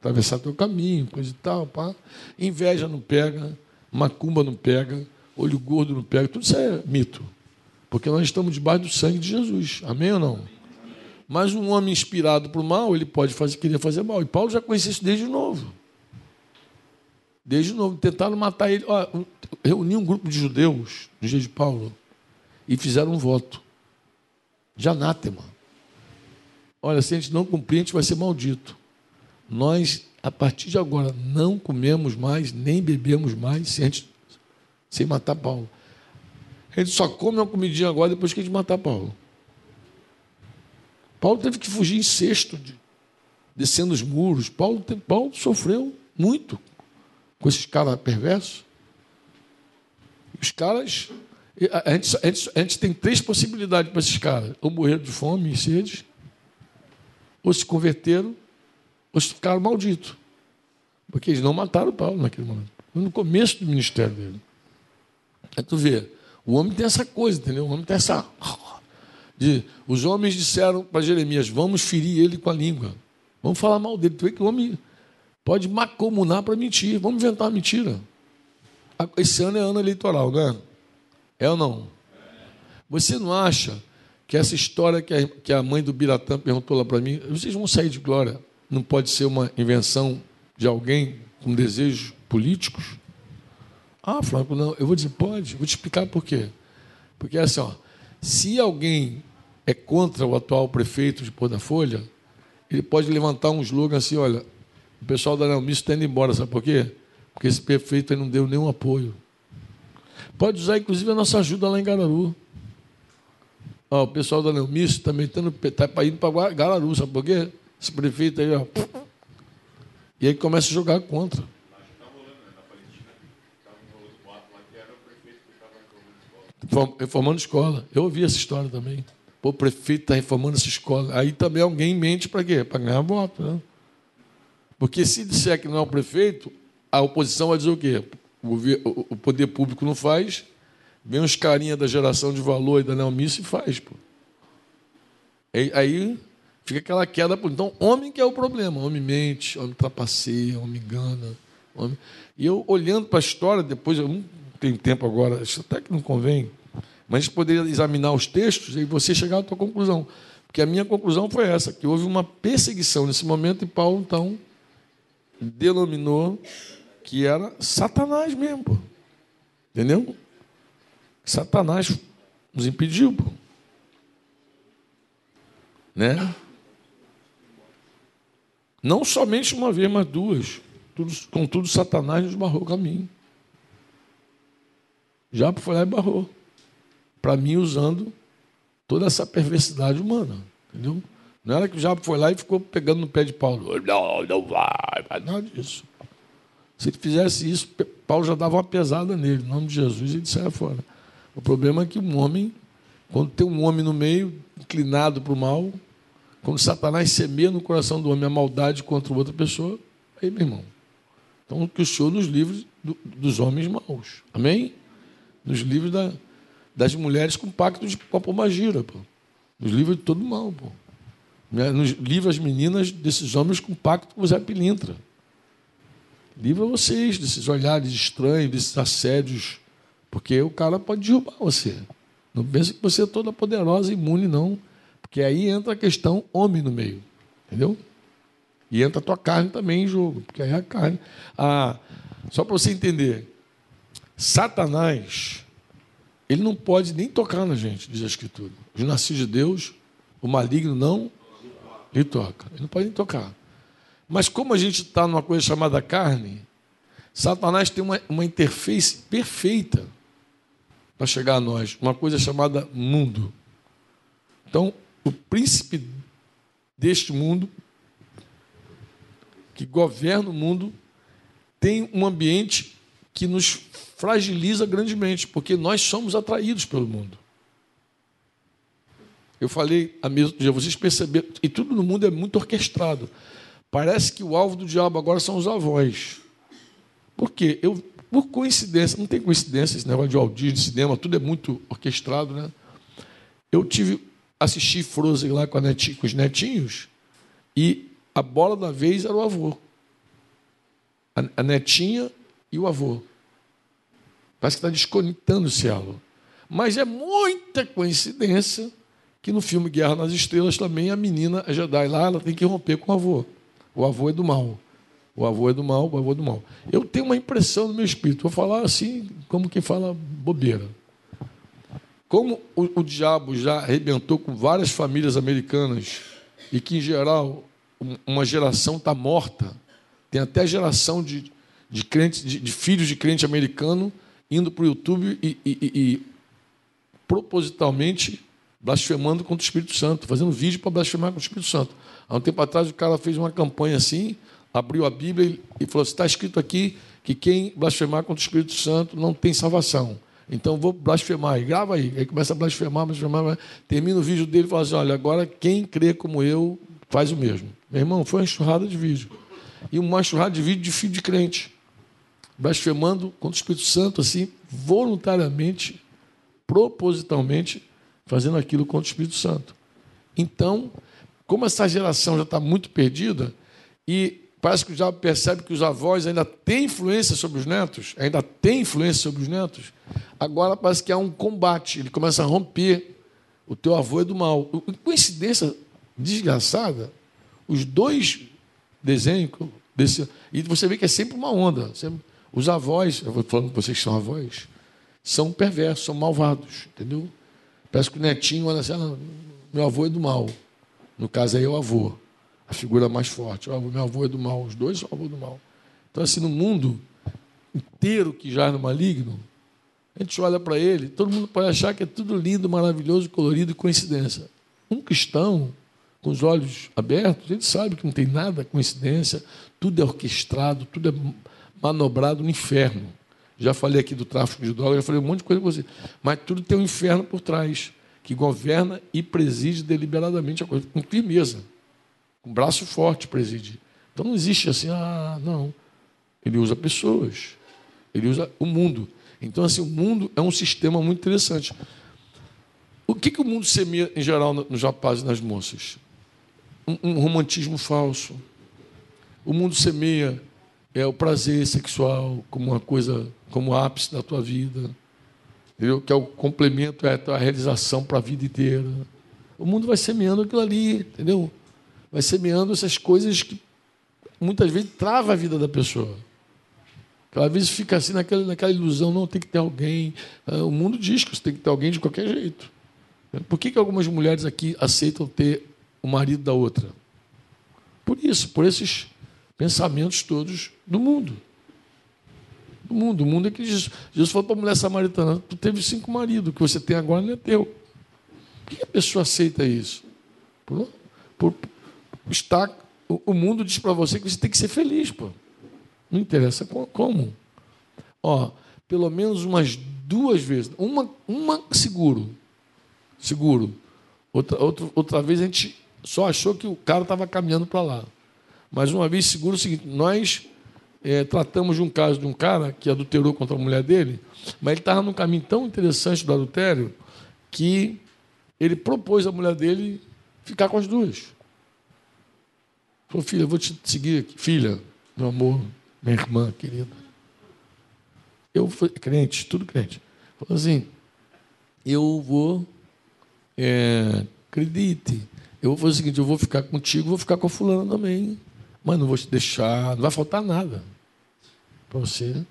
Atravessar teu caminho, coisa e tal, pá. Inveja não pega, macumba não pega, olho gordo não pega, tudo isso é mito. Porque nós estamos debaixo do sangue de Jesus. Amém ou não? Mas um homem inspirado para o mal, ele pode fazer, querer fazer mal. E Paulo já conhecia isso desde novo. Desde novo. Tentaram matar ele. reuniu um grupo de judeus no dia de Paulo e fizeram um voto de anátema. Olha, se a gente não cumprir, a gente vai ser maldito. Nós, a partir de agora, não comemos mais, nem bebemos mais, sem, gente, sem matar Paulo. A gente só come uma comidinha agora depois que a gente matar Paulo. Paulo teve que fugir em cesto, de, descendo os muros. Paulo, Paulo sofreu muito com esses caras perversos. Os caras. A gente, a, gente, a gente tem três possibilidades para esses caras: ou morreram de fome e sede, ou se converteram, ou se ficaram malditos. Porque eles não mataram Paulo naquele momento. No começo do ministério dele. Aí tu vê, o homem tem essa coisa, entendeu? O homem tem essa *laughs* de, os homens disseram para Jeremias: vamos ferir ele com a língua. Vamos falar mal dele. Tu vê que o homem pode macomunar para mentir. Vamos inventar uma mentira. Esse ano é ano eleitoral, não é? Ou não? Você não acha que essa história que a, que a mãe do Biratã perguntou lá para mim, vocês vão sair de glória? Não pode ser uma invenção de alguém com desejos políticos? Ah, Flávio, não. Eu vou dizer, pode. Vou te explicar por quê. Porque é assim, ó, se alguém é contra o atual prefeito de Pôr da Folha, ele pode levantar um slogan assim: olha, o pessoal da Nelmice está indo embora, sabe por quê? Porque esse prefeito não deu nenhum apoio. Pode usar, inclusive, a nossa ajuda lá em Gararu. Ó, o pessoal da Nelmice também está tá indo para Gararu, sabe por quê? Esse prefeito aí, ó. E aí começa a jogar contra. Reformando escola. Eu ouvi essa história também. Pô, o prefeito está reformando essa escola. Aí também alguém mente para quê? Para ganhar voto. Né? Porque se disser que não é o prefeito, a oposição vai dizer o quê? O poder público não faz, vem uns carinha da geração de valor e da Nelmice e faz. Pô. Aí fica aquela queda. Então, homem que é o problema. Homem mente, homem trapaceia, homem engana. Homem... E eu, olhando para a história, depois, eu não tenho tempo agora, até que não convém, mas a gente poderia examinar os textos e você chegar à tua conclusão. Porque a minha conclusão foi essa, que houve uma perseguição nesse momento e Paulo, então, denominou que era Satanás mesmo. Pô. Entendeu? Satanás nos impediu. Pô. Né? Não somente uma vez, mas duas. Tudo, contudo, Satanás nos barrou o caminho. Já foi lá e barrou. Para mim, usando toda essa perversidade humana. Entendeu? Não era que o diabo foi lá e ficou pegando no pé de Paulo. Não, não vai, nada disso. Se ele fizesse isso, Paulo já dava uma pesada nele, em nome de Jesus, ele saia fora. O problema é que um homem, quando tem um homem no meio, inclinado para o mal, quando Satanás semeia no coração do homem a maldade contra outra pessoa, aí, meu irmão. Então, que o Senhor nos livre do, dos homens maus. Amém? Nos livre da, das mulheres com pacto de magira, pô. Nos livra de todo mal, pô. Nos livra as meninas desses homens com pacto com Zé Pilintra. Livra vocês desses olhares estranhos, desses assédios, porque o cara pode derrubar você. Não pense que você é toda poderosa, imune, não. Porque aí entra a questão homem no meio. Entendeu? E entra a tua carne também em jogo, porque aí a carne. Ah, só para você entender, Satanás, ele não pode nem tocar na gente, diz a Escritura. Os nascidos de Deus, o maligno não lhe toca. Ele não pode nem tocar. Mas como a gente está numa coisa chamada carne, Satanás tem uma, uma interface perfeita para chegar a nós, uma coisa chamada mundo. Então, o príncipe deste mundo, que governa o mundo, tem um ambiente que nos fragiliza grandemente, porque nós somos atraídos pelo mundo. Eu falei a mesmo dia, vocês perceberam, e tudo no mundo é muito orquestrado. Parece que o alvo do diabo agora são os avós. Por quê? Eu, por coincidência, não tem coincidência esse negócio de Aldir, de cinema, tudo é muito orquestrado, né? Eu tive, assisti Frozen lá com, com os netinhos, e a bola da vez era o avô. A, a netinha e o avô. Parece que está desconectando o cielo. Mas é muita coincidência que no filme Guerra nas Estrelas também a menina, a Jedi lá, ela tem que romper com o avô. O avô é do mal. O avô é do mal, o avô é do mal. Eu tenho uma impressão no meu espírito, vou falar assim, como quem fala bobeira. Como o, o diabo já arrebentou com várias famílias americanas e que, em geral, uma geração está morta, tem até geração de, de, de, de filhos de crente americano indo para o YouTube e, e, e, propositalmente blasfemando contra o Espírito Santo, fazendo vídeo para blasfemar contra o Espírito Santo. Há um tempo atrás, o cara fez uma campanha assim, abriu a Bíblia e falou: está escrito aqui que quem blasfemar contra o Espírito Santo não tem salvação. Então vou blasfemar. E grava aí. Aí começa a blasfemar, blasfemar. Termina o vídeo dele e fala assim: olha, agora quem crê como eu faz o mesmo. Meu irmão, foi uma enxurrada de vídeo. E uma enxurrada de vídeo de filho de crente. Blasfemando contra o Espírito Santo, assim, voluntariamente, propositalmente, fazendo aquilo contra o Espírito Santo. Então, como essa geração já está muito perdida, e parece que já percebe que os avós ainda têm influência sobre os netos, ainda têm influência sobre os netos, agora parece que há um combate, ele começa a romper. O teu avô é do mal. Coincidência desgraçada, os dois desenhos desse. E você vê que é sempre uma onda. Sempre, os avós, eu vou falando com vocês que são avós, são perversos, são malvados, entendeu? Parece que o netinho olha assim, ah, meu avô é do mal. No caso aí é o avô, a figura mais forte. Meu avô é do mal, os dois são avô do mal. Então, assim, no mundo inteiro que já é no maligno, a gente olha para ele, todo mundo pode achar que é tudo lindo, maravilhoso, colorido e coincidência. Um cristão, com os olhos abertos, ele sabe que não tem nada coincidência, tudo é orquestrado, tudo é manobrado no inferno. Já falei aqui do tráfico de drogas, já falei um monte de coisa com você. Mas tudo tem um inferno por trás que governa e preside deliberadamente a coisa, com firmeza, com braço forte preside. Então não existe assim, ah, não. Ele usa pessoas, ele usa o mundo. Então, assim, o mundo é um sistema muito interessante. O que, que o mundo semeia, em geral, nos rapazes e nas moças? Um, um romantismo falso. O mundo semeia é, o prazer sexual como uma coisa, como ápice da tua vida entendeu? que é o complemento, é a realização para a vida inteira. O mundo vai semeando aquilo ali, entendeu? Vai semeando essas coisas que muitas vezes trava a vida da pessoa. Às vezes fica assim naquela, naquela ilusão, não, tem que ter alguém. Ah, o mundo diz que você tem que ter alguém de qualquer jeito. Por que, que algumas mulheres aqui aceitam ter o marido da outra? Por isso, por esses pensamentos todos do mundo. Do mundo. O mundo é que Jesus, Jesus falou para a mulher samaritana: tu teve cinco maridos, o que você tem agora não é teu. Por que a pessoa aceita isso? Por, por o, o mundo diz para você que você tem que ser feliz, pô. Não interessa como. Ó, pelo menos umas duas vezes. Uma, uma seguro. Seguro. Outra, outra, outra vez a gente só achou que o cara estava caminhando para lá. Mas uma vez seguro o seguinte: nós é, tratamos de um caso de um cara que adulterou contra a mulher dele, mas ele estava num caminho tão interessante do adultério que ele propôs à mulher dele ficar com as duas. Falou, filha, vou te seguir aqui. Filha, meu amor, minha irmã querida. Eu fui crente, tudo crente. Falou assim: eu vou, é, acredite, eu vou fazer o seguinte: eu vou ficar contigo, vou ficar com a fulana também. Mas não vou te deixar, não vai faltar nada para você.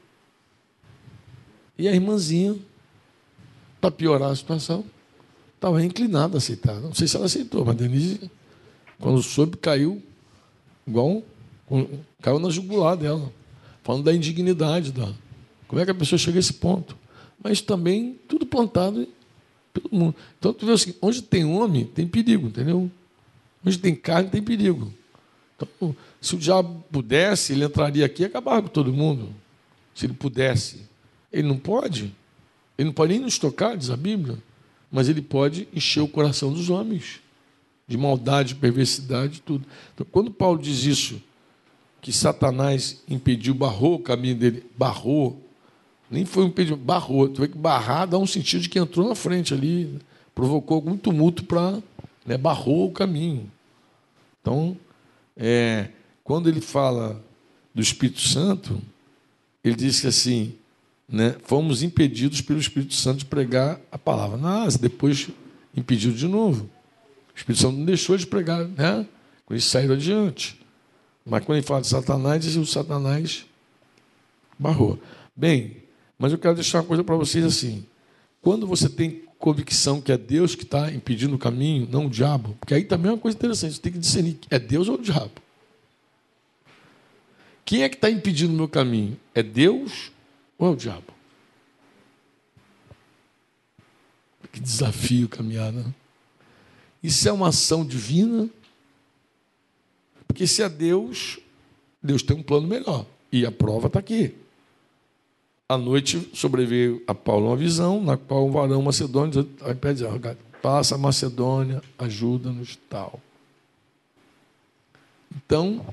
E a irmãzinha, para piorar a situação, estava inclinada a aceitar. Não sei se ela aceitou, mas Denise, quando soube, caiu igual caiu na jugular dela falando da indignidade da. Como é que a pessoa chega a esse ponto? Mas também tudo plantado pelo mundo. Então tu vê assim, onde tem homem, tem perigo, entendeu? Onde tem carne, tem perigo. Então, se o diabo pudesse, ele entraria aqui e acabava com todo mundo. Se ele pudesse. Ele não pode. Ele não pode nem nos tocar, diz a Bíblia. Mas ele pode encher o coração dos homens de maldade, perversidade, tudo. Então, quando Paulo diz isso, que Satanás impediu, barrou o caminho dele, barrou, nem foi um impedimento, barrou. Tu vê que barrar dá um sentido de que entrou na frente ali, provocou algum tumulto para. Né, barrou o caminho. Então, é, quando ele fala do Espírito Santo, ele diz que assim, né, fomos impedidos pelo Espírito Santo de pregar a palavra. Mas depois impediu de novo. O Espírito Santo não deixou de pregar, né? Quando eles saíram adiante. Mas quando ele fala de Satanás, o Satanás barrou. Bem, mas eu quero deixar uma coisa para vocês assim. Quando você tem convicção que é Deus que está impedindo o caminho, não o diabo, porque aí também é uma coisa interessante, você tem que discernir, é Deus ou o diabo? Quem é que está impedindo o meu caminho? É Deus ou é o diabo? Que desafio caminhar, né? Isso é uma ação divina porque se é Deus, Deus tem um plano melhor. E a prova está aqui. À noite sobreveio a Paulo uma visão, na qual um varão macedônio pede, passa a Macedônia, ajuda-nos tal. Então,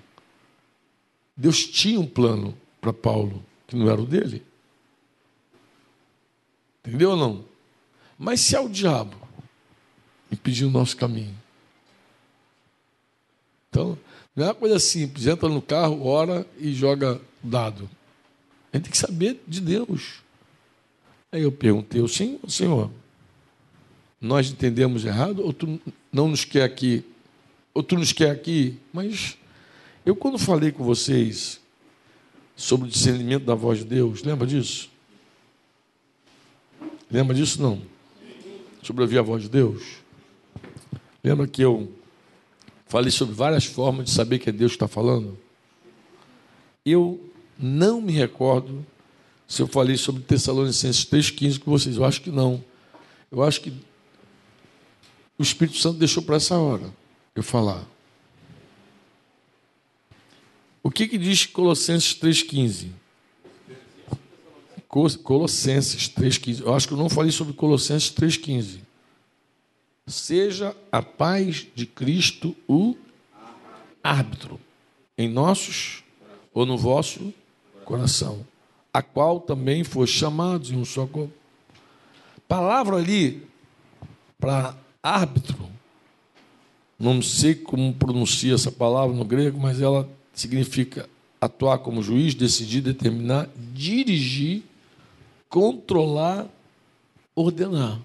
Deus tinha um plano para Paulo, que não era o dele. Entendeu ou não? Mas se é o diabo impedindo o nosso caminho. Então, não é uma coisa simples, entra no carro, ora e joga dado. A gente tem que saber de Deus. Aí eu perguntei, sim, senhor, nós entendemos errado, ou tu não nos quer aqui, ou tu nos quer aqui, mas eu quando falei com vocês sobre o discernimento da voz de Deus, lembra disso? Lembra disso não? Sobre ouvir a voz de Deus? Lembra que eu Falei sobre várias formas de saber que é Deus que está falando. Eu não me recordo se eu falei sobre Tessalonicenses 3,15 com vocês. Eu acho que não. Eu acho que o Espírito Santo deixou para essa hora eu falar. O que, que diz Colossenses 3,15? Colossenses 3,15. Eu acho que eu não falei sobre Colossenses 3,15. Seja a paz de Cristo o árbitro em nossos ou no vosso coração, a qual também foi chamados em um só corpo. Palavra ali para árbitro, não sei como pronuncia essa palavra no grego, mas ela significa atuar como juiz, decidir, determinar, dirigir, controlar, ordenar.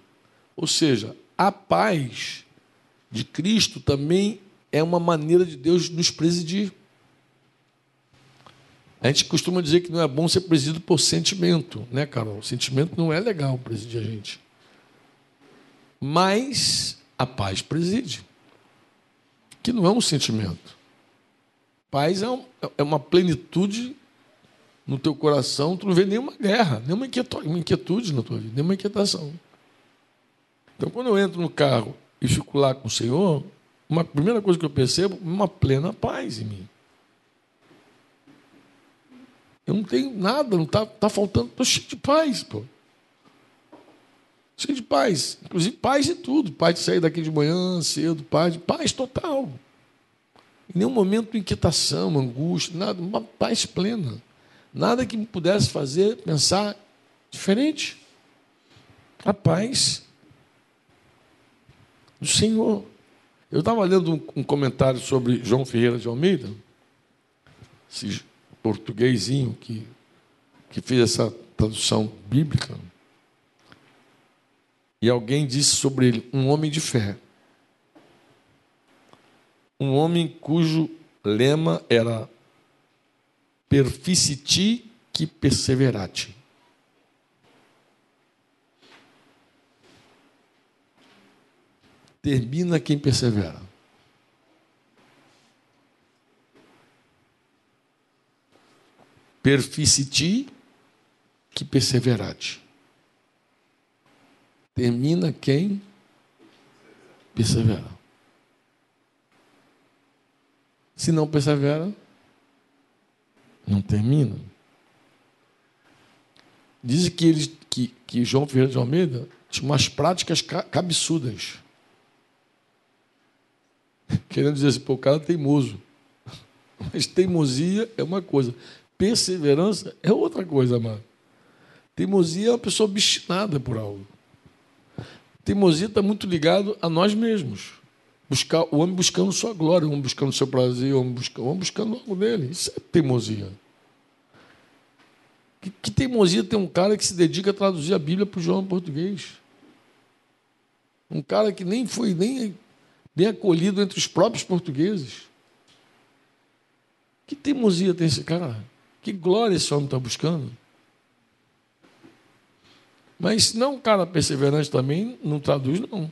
Ou seja, a paz de Cristo também é uma maneira de Deus nos presidir. A gente costuma dizer que não é bom ser presidido por sentimento, né, Carol? sentimento não é legal presidir a gente. Mas a paz preside, que não é um sentimento. Paz é, um, é uma plenitude no teu coração, tu não vê nenhuma guerra, nenhuma inquietude, inquietude na tua vida, nenhuma inquietação. Então, quando eu entro no carro e fico lá com o Senhor, uma primeira coisa que eu percebo, uma plena paz em mim. Eu não tenho nada, não está tá faltando, estou cheio de paz, pô. Cheio de paz. Inclusive paz de tudo. Paz de sair daqui de manhã, cedo, paz, paz total. Em nenhum momento inquietação, angústia, nada, uma paz plena. Nada que me pudesse fazer pensar diferente. A paz do Senhor. Eu estava lendo um, um, comentário sobre João Ferreira de Almeida, esse portuguesinho que, que fez essa tradução bíblica. E alguém disse sobre ele, um homem de fé. Um homem cujo lema era perficiti que perseverati. termina quem persevera. Perficiti que perseverate. Termina quem persevera. Se não persevera, não termina. Dizem que, ele, que, que João Ferreira de Almeida tinha umas práticas cabeçudas. *laughs* Querendo dizer assim, pô, o cara é teimoso. *laughs* Mas teimosia é uma coisa, perseverança é outra coisa, mano. Teimosia é uma pessoa obstinada por algo. Teimosia está muito ligado a nós mesmos. Buscar, o homem buscando sua glória, o homem buscando seu prazer, o homem buscando, o homem buscando algo dele. Isso é teimosia. Que, que teimosia tem um cara que se dedica a traduzir a Bíblia para o João português? Um cara que nem foi nem bem acolhido entre os próprios portugueses. Que teimosia tem esse cara? Que glória esse homem está buscando? Mas não um cara perseverante também, não traduz, não.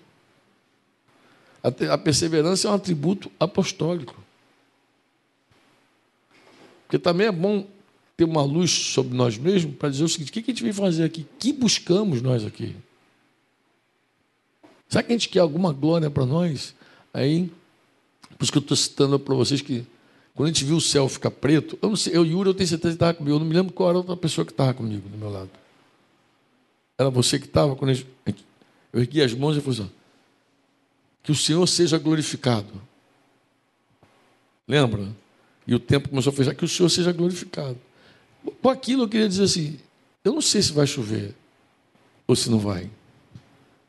A perseverança é um atributo apostólico. Porque também é bom ter uma luz sobre nós mesmos para dizer o seguinte: o que a gente vem fazer aqui? Que buscamos nós aqui? Será que a gente quer alguma glória para nós? Aí, por isso que eu estou citando para vocês que quando a gente viu o céu ficar preto, eu não sei, eu, Yuri, eu tenho certeza que estava comigo, eu não me lembro qual era a outra pessoa que estava comigo do meu lado. Era você que estava, quando gente, eu ergui as mãos e falei assim, que o Senhor seja glorificado. Lembra? E o tempo começou a fechar, que o Senhor seja glorificado. Com aquilo eu queria dizer assim, eu não sei se vai chover ou se não vai.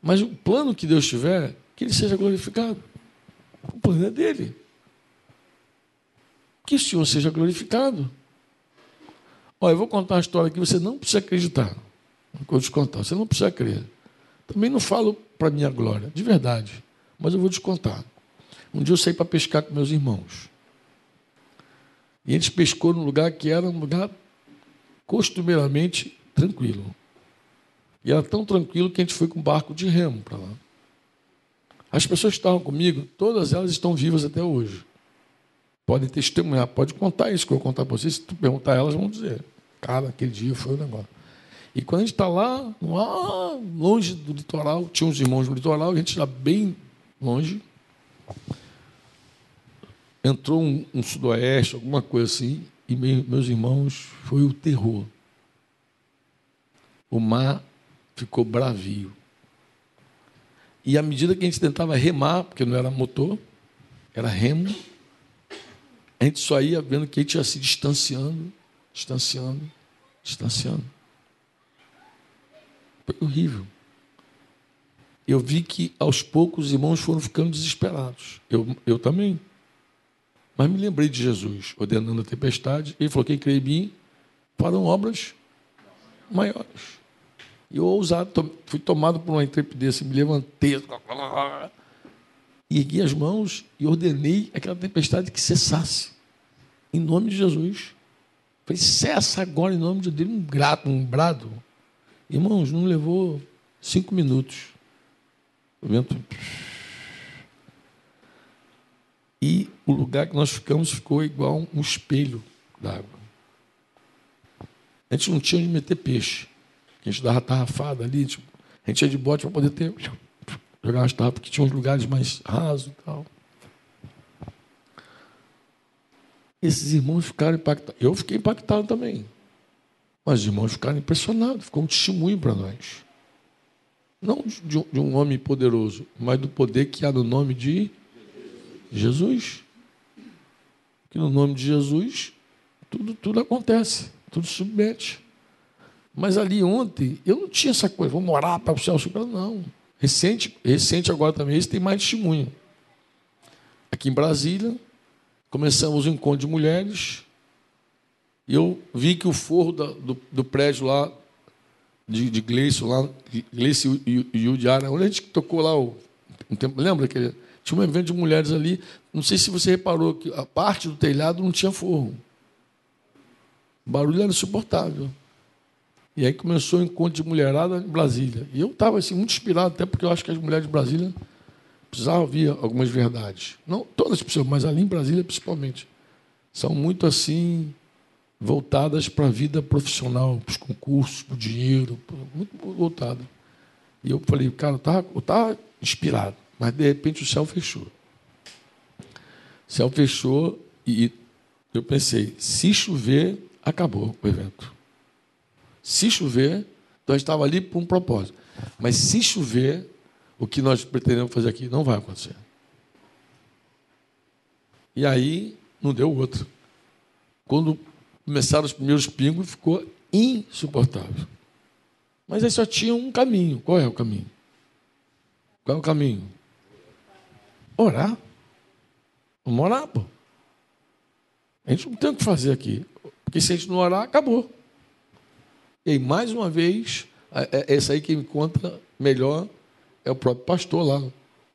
Mas o plano que Deus tiver, que ele seja glorificado. O plano é dele. Que o Senhor seja glorificado. Olha, eu vou contar uma história que você não precisa acreditar. Vou te contar, você não precisa crer. Também não falo para minha glória, de verdade. Mas eu vou te contar. Um dia eu saí para pescar com meus irmãos. E a gente pescou num lugar que era um lugar costumeiramente tranquilo. E era tão tranquilo que a gente foi com um barco de remo para lá. As pessoas que estavam comigo, todas elas estão vivas até hoje. Podem testemunhar, pode contar isso que eu vou contar para vocês. Se tu perguntar, elas vão dizer. Cara, aquele dia foi o um negócio. E quando a gente está lá, lá, longe do litoral, tinha uns irmãos no litoral, a gente está bem longe. Entrou um, um, sudoeste, alguma coisa assim, e meus irmãos, foi o terror. O mar ficou bravio. E à medida que a gente tentava remar, porque não era motor, era remo, a gente só ia vendo que a gente ia se distanciando, distanciando, distanciando. Foi horrível. Eu vi que aos poucos os irmãos foram ficando desesperados. Eu, eu também. Mas me lembrei de Jesus ordenando a tempestade. Ele falou: quem crê em mim farão obras maiores. E eu ousado, fui tomado por uma intrepidez, me levantei. E ergui as mãos e ordenei aquela tempestade que cessasse. Em nome de Jesus. Falei, cessa agora em nome de Deus. Um grato, um brado. Irmãos, não levou cinco minutos. O vento. E o lugar que nós ficamos ficou igual um espelho d'água. A gente não tinha onde meter peixe. A gente dava tarrafada ali, tipo, a gente ia de bote para poder ter, jogar as tarrafas, porque tinha uns lugares mais rasos e tal. Esses irmãos ficaram impactados. Eu fiquei impactado também. Mas os irmãos ficaram impressionados, ficou um testemunho para nós. Não de de um homem poderoso, mas do poder que há no nome de Jesus. Que no nome de Jesus tudo, tudo acontece, tudo submete. Mas ali ontem, eu não tinha essa coisa, vamos orar para o céu. Não. Recente, recente agora também, esse tem mais testemunho. Aqui em Brasília, começamos o encontro de mulheres. E eu vi que o forro da, do, do, prédio lá, de, de Gleison, lá, Gleison e, e Udiara, onde a gente tocou lá o, um tempo, lembra que tinha um evento de mulheres ali. Não sei se você reparou que a parte do telhado não tinha forro. O barulho era insuportável. E aí começou o encontro de mulherada em Brasília. E eu estava assim, muito inspirado, até porque eu acho que as mulheres de Brasília precisavam ouvir algumas verdades. Não todas precisam, mas ali em Brasília principalmente. São muito assim, voltadas para a vida profissional, para os concursos, para o dinheiro, muito voltada. E eu falei, cara, eu estava inspirado, mas de repente o céu fechou. O céu fechou e eu pensei, se chover, acabou o evento. Se chover, nós estávamos ali por um propósito. Mas se chover, o que nós pretendemos fazer aqui não vai acontecer. E aí não deu outro. Quando começaram os primeiros pingos, ficou insuportável. Mas aí só tinha um caminho. Qual é o caminho? Qual é o caminho? Orar. Vamos orar, pô. A gente não tem o que fazer aqui. Porque se a gente não orar, acabou. E aí, mais uma vez, é, esse aí que me conta melhor é o próprio pastor lá,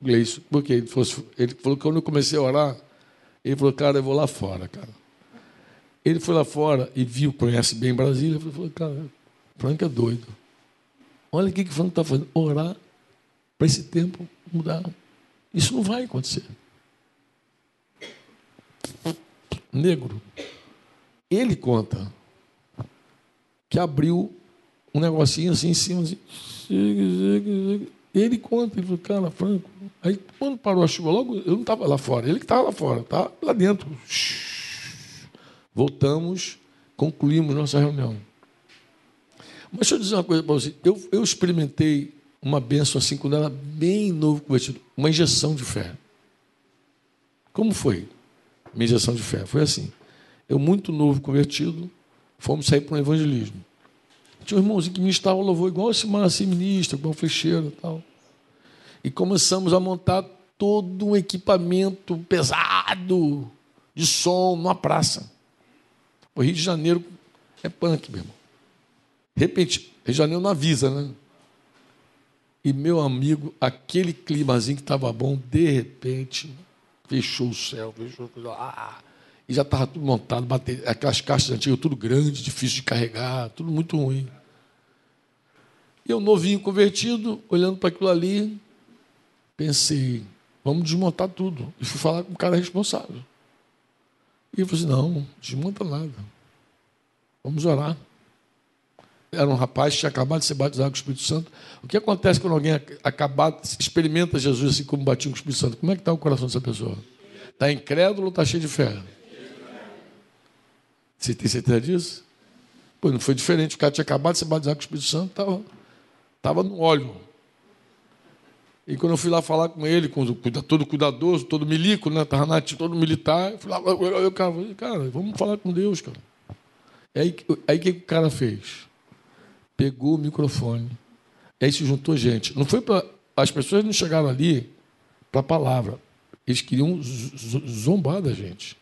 Gleison. Porque ele falou, ele falou que quando eu comecei a orar, ele falou, cara, eu vou lá fora, cara. Ele foi lá fora e viu, conhece bem Brasília, ele falou, cara, Franco é doido. Olha o que, que Franco está fazendo. Orar para esse tempo mudar. Isso não vai acontecer. Negro. Ele conta que abriu um negocinho assim em cima, assim. Ele conta, ele falou, cara, Franco. Aí quando parou a chuva, logo eu não estava lá fora, ele que estava lá fora, tá lá dentro. Voltamos, concluímos nossa reunião. Mas deixa eu dizer uma coisa para você. Eu, eu experimentei uma benção assim quando era bem novo convertido, uma injeção de fé. Como foi? Uma injeção de fé. Foi assim. Eu, muito novo convertido, fomos sair para um evangelismo. Tinha um irmãozinho que ministrava o louvor igual esse assim ministra, igual o fecheiro e tal. E começamos a montar todo um equipamento pesado de som numa praça. O Rio de Janeiro é punk, meu irmão. Repente, Rio de Janeiro não avisa, né? E meu amigo, aquele climazinho que estava bom, de repente, fechou o céu, fechou. Ah, e já estava tudo montado, bater, aquelas caixas antigas, tudo grande, difícil de carregar, tudo muito ruim. E eu, novinho convertido, olhando para aquilo ali, pensei, vamos desmontar tudo. E fui falar com o cara responsável. E ele falou assim, não, desmonta nada. Vamos orar. Era um rapaz que tinha acabado de ser batizado com o Espírito Santo. O que acontece quando alguém acaba, experimenta Jesus assim como batia com o Espírito Santo? Como é que está o coração dessa pessoa? Está incrédulo ou está cheio de fé? Você tem certeza disso? Pois não foi diferente. O cara tinha acabado de se batizar com o Espírito Santo, estava tava no óleo. E quando eu fui lá falar com ele, com todo cuidadoso, todo milico, né? Estava todo militar, eu fui lá, eu, eu, cara, cara, vamos falar com Deus, cara. Aí, aí o que o cara fez? Pegou o microfone. Aí se juntou gente. Não foi para. As pessoas não chegaram ali para a palavra. Eles queriam zombar da gente.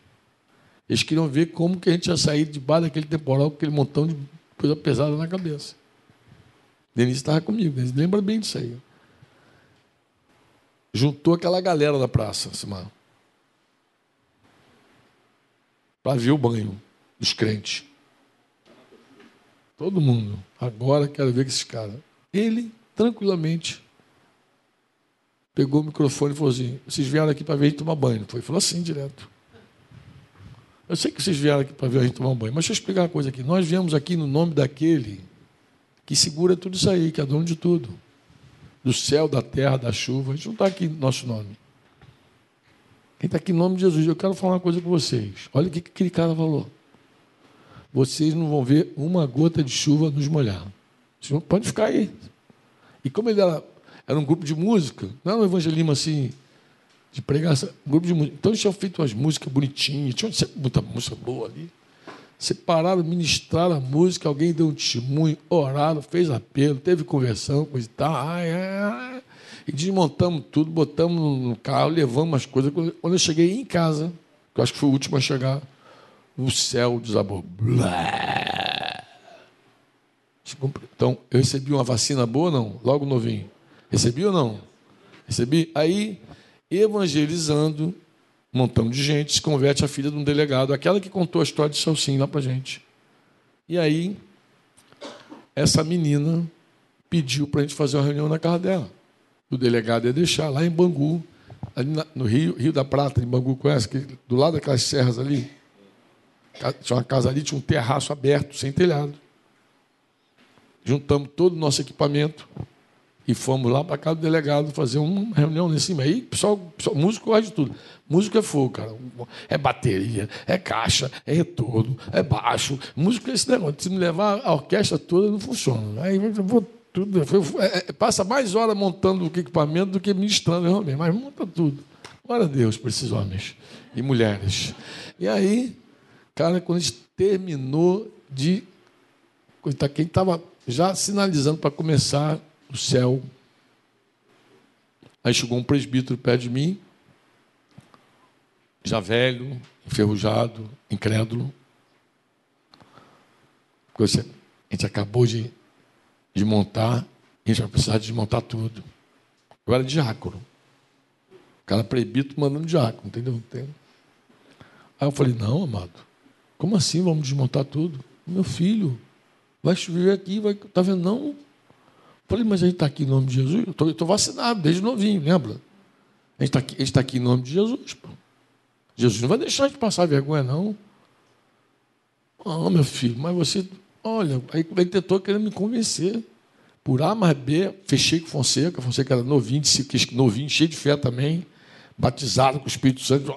Eles queriam ver como que a gente ia sair debaixo daquele temporal com aquele montão de coisa pesada na cabeça. Denise estava comigo, Denise lembra bem disso aí. juntou aquela galera da praça, semana, para ver o banho dos crentes. Todo mundo. Agora quero ver que esses caras. Ele, tranquilamente, pegou o microfone e falou assim: vocês vieram aqui para ver gente tomar banho. Foi, falou assim direto. Eu sei que vocês vieram aqui para ver a gente tomar banho, mas deixa eu explicar uma coisa aqui. Nós viemos aqui no nome daquele que segura tudo isso aí, que é dono de tudo. Do céu, da terra, da chuva. A gente não está aqui no nosso nome. Quem está aqui em nome de Jesus, eu quero falar uma coisa com vocês. Olha o que aquele cara falou. Vocês não vão ver uma gota de chuva nos molhar. Vocês ficar aí. E como ele era, era um grupo de música, não era um evangelismo assim, de pregação, grupo de música. Então eles tinham feito umas músicas bonitinhas, tinha muita música boa ali. Separaram, ministraram a música, alguém deu um testemunho, oraram, fez apelo, teve conversão, coisa e tal. Ai, ai. E desmontamos tudo, botamos no carro, levamos as coisas. Quando eu cheguei em casa, que eu acho que foi o último a chegar, o céu desabou. Então, eu recebi uma vacina boa não? Logo novinho. Recebi ou não? Recebi. Aí, evangelizando, um montão de gente se converte a filha de um delegado, aquela que contou a história de Salsim lá para gente. E aí, essa menina pediu para a gente fazer uma reunião na casa dela. O delegado ia deixar lá em Bangu, ali no Rio, Rio da Prata, em Bangu, conhece? Do lado daquelas serras ali. Tinha uma casa ali, tinha um terraço aberto, sem telhado. Juntamos todo o nosso equipamento e fomos lá para casa do delegado fazer uma reunião em cima. Aí, pessoal, pessoal músico gosta de tudo. Música é fogo, cara. É bateria, é caixa, é retorno, é baixo. Música é esse negócio. Se me levar a orquestra toda, não funciona. Aí vou tudo. É, é, passa mais hora montando o equipamento do que ministrando realmente, mas monta tudo. Glória a Deus para esses homens e mulheres. E aí, cara, quando a gente terminou de. Quem estava já sinalizando para começar o céu. Aí chegou um presbítero perto de mim, já velho, enferrujado, incrédulo. A gente acabou de, de montar, a gente vai precisar desmontar tudo. Eu era diácono. O cara presbítero mandando diácono, entendeu? Aí eu falei, não, amado, como assim vamos desmontar tudo? Meu filho, vai chover aqui, vai. Tá vendo? Não, Falei, mas a gente está aqui em nome de Jesus. Eu estou vacinado desde novinho, lembra? A gente está aqui, tá aqui em nome de Jesus. Pô. Jesus não vai deixar de passar vergonha, não. Ah, meu filho, mas você. Olha, aí ele tentou querendo me convencer. Por A mais B, fechei com Fonseca. Fonseca era novinho, novinho, cheio de fé também. Batizado com o Espírito Santo.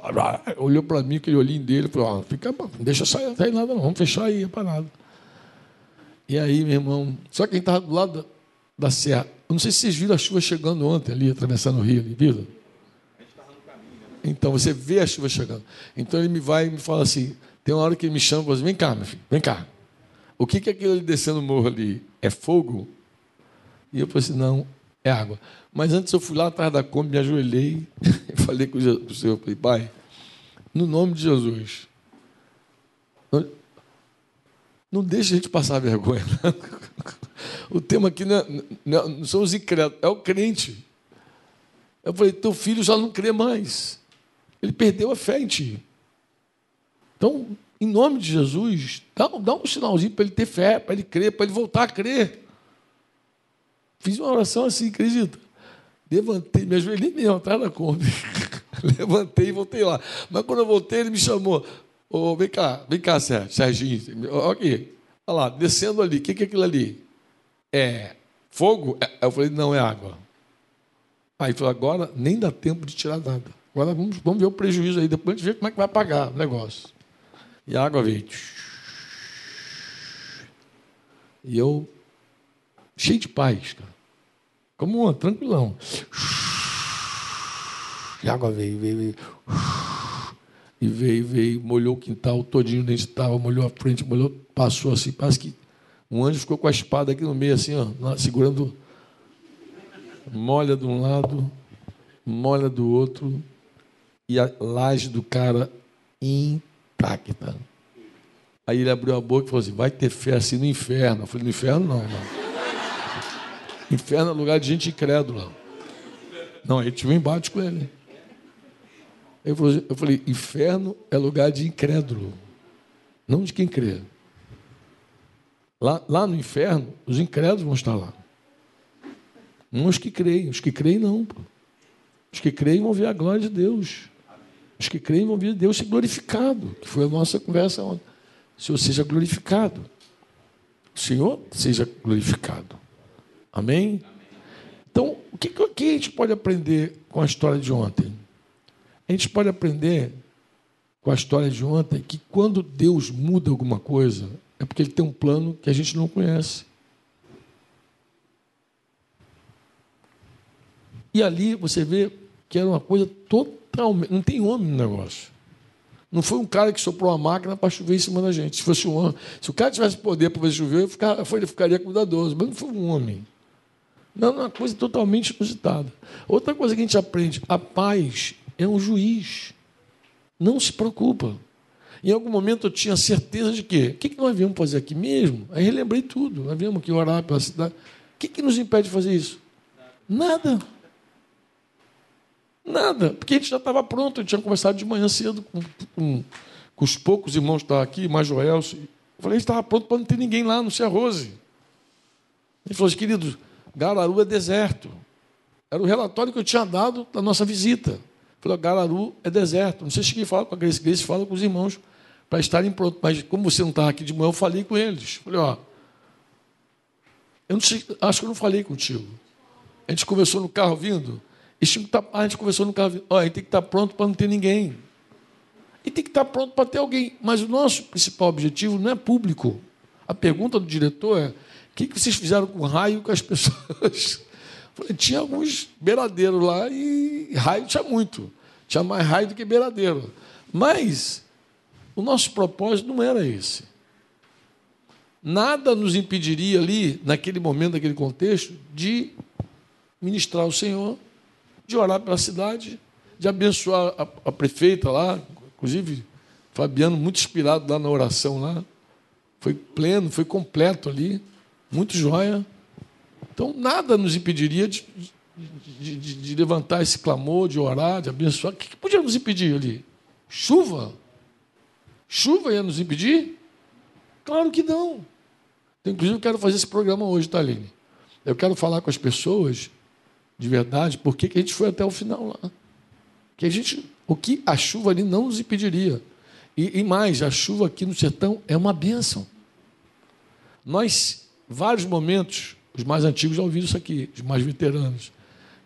Olhou para mim, aquele olhinho dele. Falou: ah, fica, não deixa sair, sair nada, não. Vamos fechar aí, para nada. E aí, meu irmão. Só quem estava do lado da serra. Eu não sei se vocês viram a chuva chegando ontem ali, atravessando o rio ali, viram? Então você vê a chuva chegando. Então ele me vai e me fala assim: tem uma hora que ele me chama e fala assim, vem cá, meu filho, vem cá. O que, é aquilo ali descendo o morro ali? É fogo? E eu falei assim: não, é água. Mas antes eu fui lá atrás da Kombi, me ajoelhei *laughs* e falei com o Senhor: falei, Pai, no nome de Jesus, não deixe a gente passar vergonha. *laughs* O tema aqui não, é, não são os incrédulos, é o crente. Eu falei, teu filho já não crê mais. Ele perdeu a fé em ti. Então, em nome de Jesus, dá, dá um sinalzinho para ele ter fé, para ele crer, para ele voltar a crer. Fiz uma oração assim, acredita? Levantei, me ajoelhei mesmo, atrás da Kombi. *laughs* Levantei e voltei lá. Mas quando eu voltei, ele me chamou. Oh, vem cá, vem cá, Sérgio, Serginho. Ok. Olha lá, descendo ali. O que é aquilo ali? É fogo? É, eu falei, não, é água. Aí falou, agora nem dá tempo de tirar nada. Agora vamos, vamos ver o prejuízo aí, depois a gente vê como é que vai pagar o negócio. E a água veio. E eu, cheio de paz, cara. Como uma, tranquilão. E a água veio, veio, veio. E veio, veio, molhou o quintal todinho onde a gente estava, molhou a frente, molhou, passou assim, parece que um anjo ficou com a espada aqui no meio, assim, ó, segurando. Molha de um lado, molha do outro, e a laje do cara intacta. Aí ele abriu a boca e falou assim: vai ter fé assim no inferno. Eu falei: no inferno não, não. *laughs* Inferno é lugar de gente incrédula. Não, aí tive um embate com ele. Eu falei, inferno é lugar de incrédulo, não de quem crê. Lá, lá no inferno, os incrédulos vão estar lá. Não os que creem, os que creem não. Os que creem vão ver a glória de Deus. Os que creem vão ver Deus ser glorificado, que foi a nossa conversa ontem. O Senhor seja glorificado. O Senhor seja glorificado. Amém? Então, o que, o que a gente pode aprender com a história de ontem? A gente pode aprender com a história de ontem que quando Deus muda alguma coisa, é porque Ele tem um plano que a gente não conhece. E ali você vê que era uma coisa totalmente. Não tem homem no negócio. Não foi um cara que soprou uma máquina para chover em cima da gente. Se fosse um homem, se o cara tivesse poder para fazer chover, ele ficaria cuidadoso. Mas não foi um homem. Não, é uma coisa totalmente inusitada. Outra coisa que a gente aprende: a paz é um juiz. Não se preocupa. Em algum momento eu tinha certeza de que, o que, que nós viemos fazer aqui mesmo? Aí relembrei tudo. Nós viemos aqui orar pela cidade. O que, que nos impede de fazer isso? Nada. Nada. Porque a gente já estava pronto. A gente tinha conversado de manhã cedo com, com, com os poucos irmãos que estavam aqui, mais Joel. Eu falei, a gente estava pronto para não ter ninguém lá, não ser a Rose. Ele falou, queridos, Gararu é deserto. Era o relatório que eu tinha dado da nossa visita. Falou, Gararu é deserto. Não sei se quem fala com a Grace, Grace fala com os irmãos para estarem prontos. Mas como você não estava aqui de manhã, eu falei com eles. Falei, ó, eu não sei, acho que eu não falei contigo. A gente conversou no carro vindo. Tá, a gente conversou no carro vindo. Ó, a gente tem que estar pronto para não ter ninguém. E tem que estar pronto para ter alguém. Mas o nosso principal objetivo não é público. A pergunta do diretor é: o que vocês fizeram com raio com as pessoas? *laughs* Falei, tinha alguns beiradeiros lá e raio tinha muito. Tinha mais raio do que beiradeiro. Mas o nosso propósito não era esse. Nada nos impediria ali, naquele momento, naquele contexto, de ministrar o Senhor, de orar pela cidade, de abençoar a, a prefeita lá, inclusive Fabiano, muito inspirado lá na oração lá. Foi pleno, foi completo ali, muito joia. Então, nada nos impediria de, de, de, de levantar esse clamor, de orar, de abençoar. O que, que podia nos impedir ali? Chuva? Chuva ia nos impedir? Claro que não. Então, inclusive, eu quero fazer esse programa hoje, tá, Aline? Eu quero falar com as pessoas, de verdade, por que a gente foi até o final lá. Que a gente, o que a chuva ali não nos impediria. E, e mais, a chuva aqui no sertão é uma bênção. Nós, vários momentos, os mais antigos já ouviram isso aqui, os mais veteranos.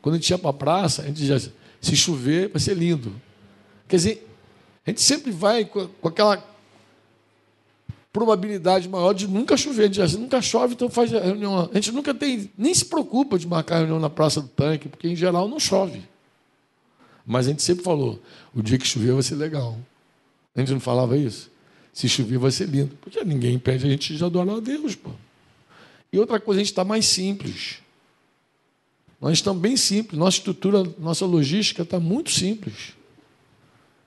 Quando a gente ia para a praça, a gente dizia se chover, vai ser lindo. Quer dizer, a gente sempre vai com, aquela probabilidade maior de nunca chover. A gente nunca chove, então faz a reunião. A gente nunca tem, nem se preocupa de marcar a reunião na Praça do Tanque, porque em geral não chove. Mas a gente sempre falou, o dia que chover vai ser legal. A gente não falava isso? Se chover vai ser lindo. Porque ninguém impede a gente de adorar a Deus. Pô. E outra coisa, a gente está mais simples. Nós estamos bem simples, nossa estrutura, nossa logística está muito simples.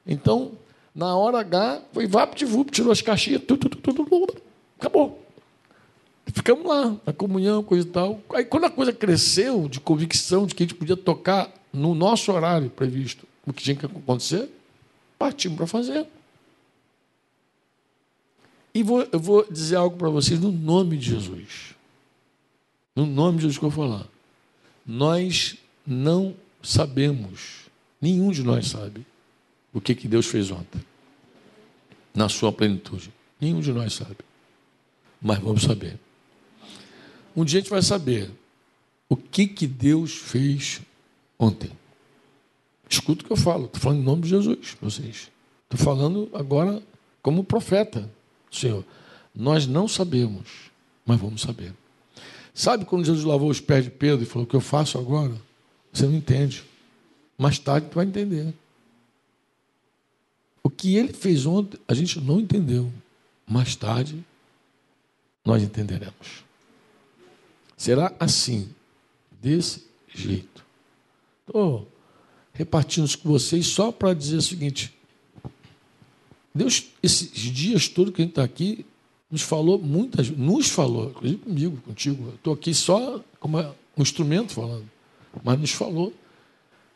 Então, na hora H, foi vapt-vupt, tirou as caixinhas, tudo, tudo, tudo, acabou. Ficamos lá, na comunhão, coisa e tal. Aí, quando a coisa cresceu de convicção de que a gente podia tocar no nosso horário previsto o que tinha que acontecer, partimos para fazer. E vou, eu vou dizer algo para vocês no nome de Jesus. No nome de Jesus que eu vou falar. Nós não sabemos, nenhum de nós sabe, o que, que Deus fez ontem, na sua plenitude. Nenhum de nós sabe. Mas vamos saber. Um dia a gente vai saber o que, que Deus fez ontem. Escuta o que eu falo, estou falando em nome de Jesus, vocês. Estou falando agora como profeta, Senhor. Nós não sabemos, mas vamos saber. Sabe quando Jesus lavou os pés de Pedro e falou: O que eu faço agora? Você não entende. Mais tarde tu vai entender. O que ele fez ontem, a gente não entendeu. Mais tarde, nós entenderemos. Será assim, desse jeito. Estou repartindo isso com vocês só para dizer o seguinte: Deus, esses dias todos que a gente está aqui, nos falou muitas, nos falou, inclusive comigo, contigo. Estou aqui só como um instrumento falando, mas nos falou.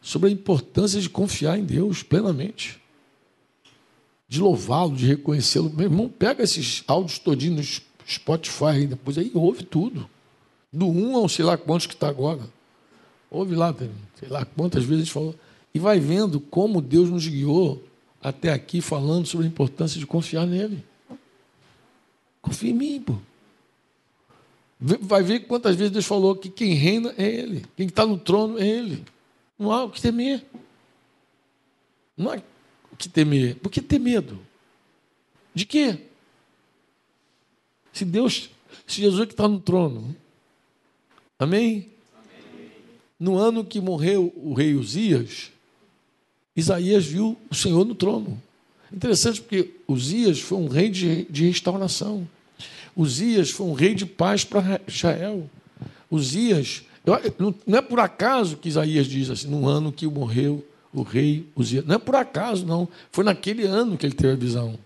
sobre a importância de confiar em Deus plenamente, de louvá-lo, de reconhecê-lo. Meu irmão, pega esses áudios todinhos no Spotify, depois aí ouve tudo. Do um ao sei lá quantos que está agora. Ouve lá, sei lá quantas vezes falou. E vai vendo como Deus nos guiou até aqui falando sobre a importância de confiar nele. Confia em mim, pô. Vai ver quantas vezes Deus falou que quem reina é Ele, quem está no trono é Ele. Não há o que temer. Não há o que temer. Por que ter medo? De quê? Se Deus, se Jesus que está no trono. Amém? Amém? No ano que morreu o rei Uzias, Isaías viu o Senhor no trono. Interessante porque Uzias foi um rei de, de restauração. Uzias foi um rei de paz para Israel. Uzias, não é por acaso que Isaías diz assim, no ano que morreu o rei Uzias. Não é por acaso, não. Foi naquele ano que ele teve a visão.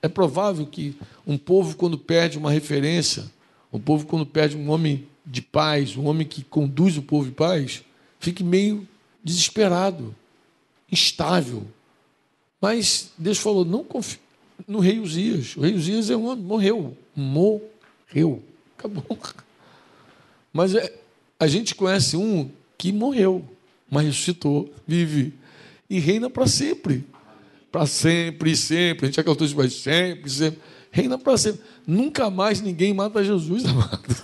É provável que um povo, quando perde uma referência, um povo, quando perde um homem de paz, um homem que conduz o povo de paz, fique meio desesperado, instável. Mas Deus falou: não confie no rei Uzias. O rei Uzias é um homem, morreu morreu. Acabou. *laughs* Mas é, a gente conhece um que morreu, mas ressuscitou, vive e reina para sempre. Para sempre sempre. A gente cantou isso, mas sempre, sempre. Reina para sempre. Nunca mais ninguém mata Jesus, *laughs* amado.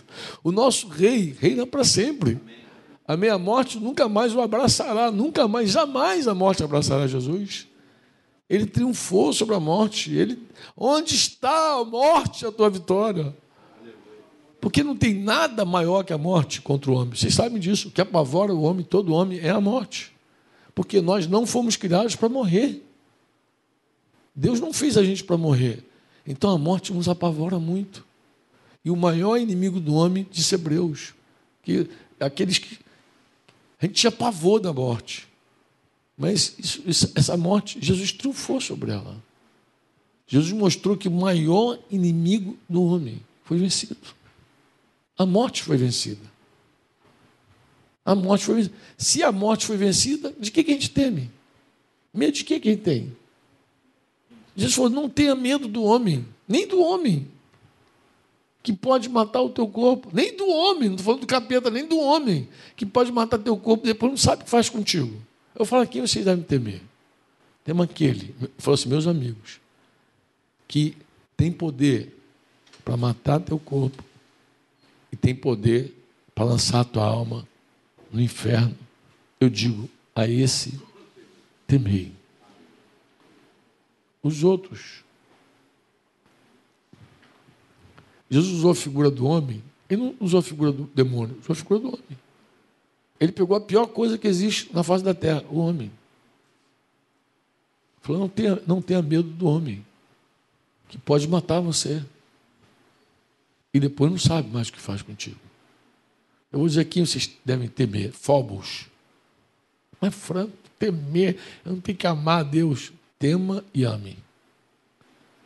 O nosso rei reina para sempre. A meia morte nunca mais o abraçará, nunca mais, jamais a morte abraçará Jesus. Ele triunfou sobre a morte. Ele, onde está a morte, a tua vitória? Porque não tem nada maior que a morte contra o homem. Vocês sabem disso. O que apavora o homem, todo homem, é a morte. Porque nós não fomos criados para morrer. Deus não fez a gente para morrer. Então a morte nos apavora muito. E o maior inimigo do homem, disse Hebreus, que aqueles que. A gente tinha pavor da morte. Mas isso, isso, essa morte, Jesus triunfou sobre ela. Jesus mostrou que o maior inimigo do homem foi vencido. A morte foi vencida. A morte foi vencida. Se a morte foi vencida, de que, que a gente teme? Medo de que, que a gente tem? Jesus falou: não tenha medo do homem, nem do homem, que pode matar o teu corpo, nem do homem, não estou falando do capeta, nem do homem, que pode matar teu corpo e depois não sabe o que faz contigo. Eu falo, quem vocês devem temer? Tema aquele, falou assim, meus amigos, que tem poder para matar teu corpo e tem poder para lançar a tua alma no inferno. Eu digo, a esse temei. Os outros. Jesus usou a figura do homem, ele não usou a figura do demônio, usou a figura do homem. Ele pegou a pior coisa que existe na face da terra, o homem. Falou: não tenha, não tenha medo do homem, que pode matar você. E depois não sabe mais o que faz contigo. Eu vou dizer quem vocês devem temer: Fobos. Mas, franco, temer, eu não tenho que amar a Deus. Tema e ame.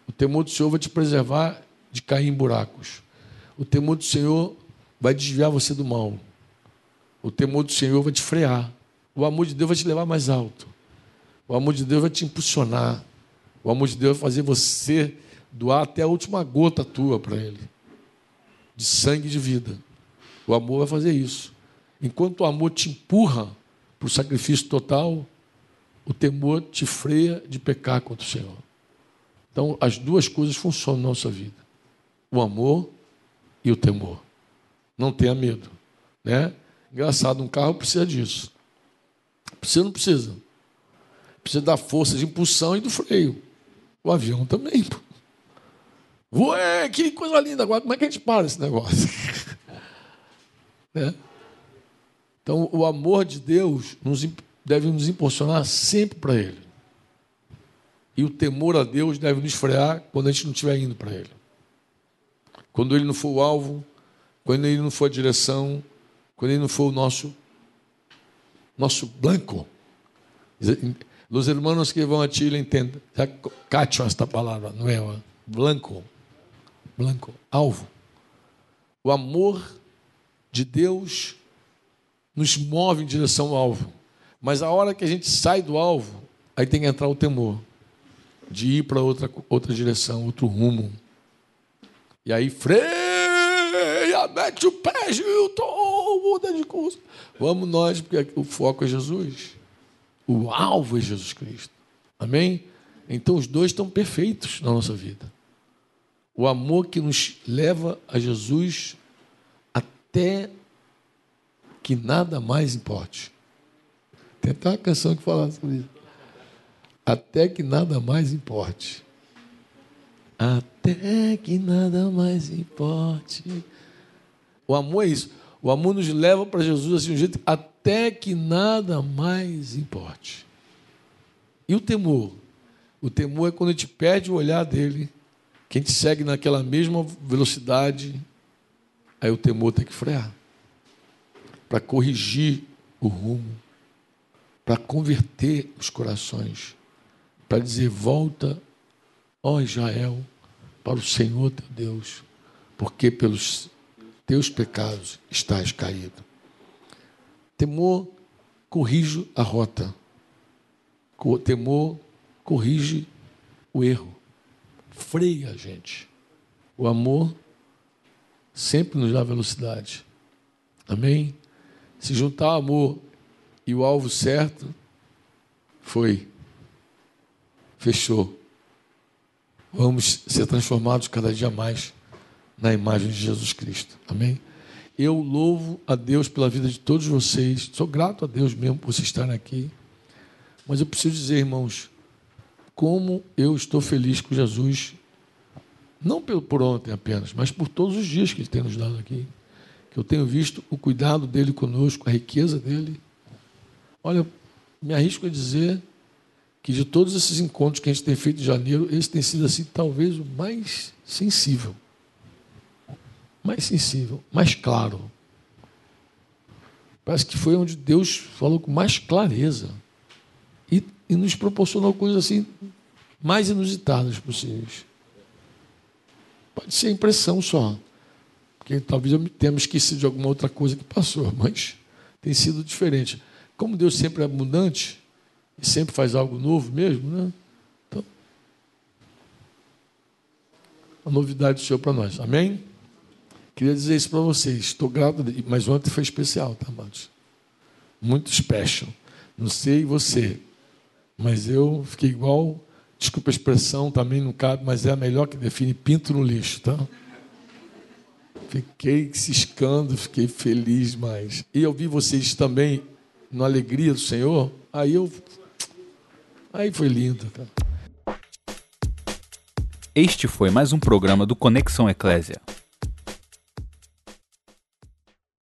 O temor do Senhor vai te preservar de cair em buracos. O temor do Senhor vai desviar você do mal. O temor do Senhor vai te frear. O amor de Deus vai te levar mais alto. O amor de Deus vai te impulsionar. O amor de Deus vai fazer você doar até a última gota tua para Ele de sangue e de vida. O amor vai fazer isso. Enquanto o amor te empurra para o sacrifício total, o temor te freia de pecar contra o Senhor. Então, as duas coisas funcionam na nossa vida: o amor e o temor. Não tenha medo, né? Engraçado, um carro precisa disso. Precisa ou não precisa? Precisa da força de impulsão e do freio. O avião também. Ué, que coisa linda. Agora, como é que a gente para esse negócio? *laughs* né? Então, o amor de Deus nos, deve nos impulsionar sempre para Ele. E o temor a Deus deve nos frear quando a gente não estiver indo para Ele. Quando Ele não for o alvo, quando Ele não for a direção, quando ele não for o nosso nosso blanco. Os irmãos que vão a Chile entendem. Cacho esta palavra, não é? Blanco. Blanco. Alvo. O amor de Deus nos move em direção ao alvo. Mas a hora que a gente sai do alvo, aí tem que entrar o temor de ir para outra, outra direção, outro rumo. E aí freia, mete o pé, Gilton, muda de curso. Vamos nós, porque o foco é Jesus. O alvo é Jesus Cristo. Amém? Então os dois estão perfeitos na nossa vida. O amor que nos leva a Jesus até que nada mais importe. Tem até uma canção que fala sobre isso. Até que nada mais importe. Até que nada mais importe. O amor é isso. O amor nos leva para Jesus assim, um jeito até que nada mais importe. E o temor? O temor é quando a gente perde o olhar dele, que a gente segue naquela mesma velocidade, aí o temor tem que frear para corrigir o rumo, para converter os corações, para dizer: volta, ó Israel, para o Senhor teu Deus, porque pelos teus pecados estás caído. Temor corrige a rota. Temor corrige o erro. Freia a gente. O amor sempre nos dá velocidade. Amém? Se juntar o amor e o alvo certo, foi. Fechou. Vamos ser transformados cada dia mais na imagem de Jesus Cristo. Amém? Eu louvo a Deus pela vida de todos vocês. Sou grato a Deus mesmo por vocês estarem aqui. Mas eu preciso dizer, irmãos, como eu estou feliz com Jesus, não por ontem apenas, mas por todos os dias que Ele tem nos dado aqui que eu tenho visto o cuidado dele conosco, a riqueza dele. Olha, me arrisco a dizer que de todos esses encontros que a gente tem feito em janeiro, esse tem sido assim talvez o mais sensível. Mais sensível, mais claro. Parece que foi onde Deus falou com mais clareza e, nos proporcionou coisas assim mais inusitadas possíveis. Pode ser impressão só. Porque talvez eu tenha esquecido de alguma outra coisa que passou, *laughs* mas tem sido diferente. Como Deus sempre é abundante e sempre faz algo novo mesmo, né? Então, a novidade do Senhor para nós. Amém? Queria dizer isso para vocês. Estou grato, mas ontem foi especial, tá, amados? Muito special. Não sei você, mas eu fiquei igual, desculpa a expressão, também não cabe, mas é a melhor que define pinto no lixo, tá? Fiquei ciscando, fiquei feliz mais. E eu vi vocês também na alegria do Senhor. Aí eu. Aí foi lindo, cara. Este foi mais um programa do Conexão Eclésia.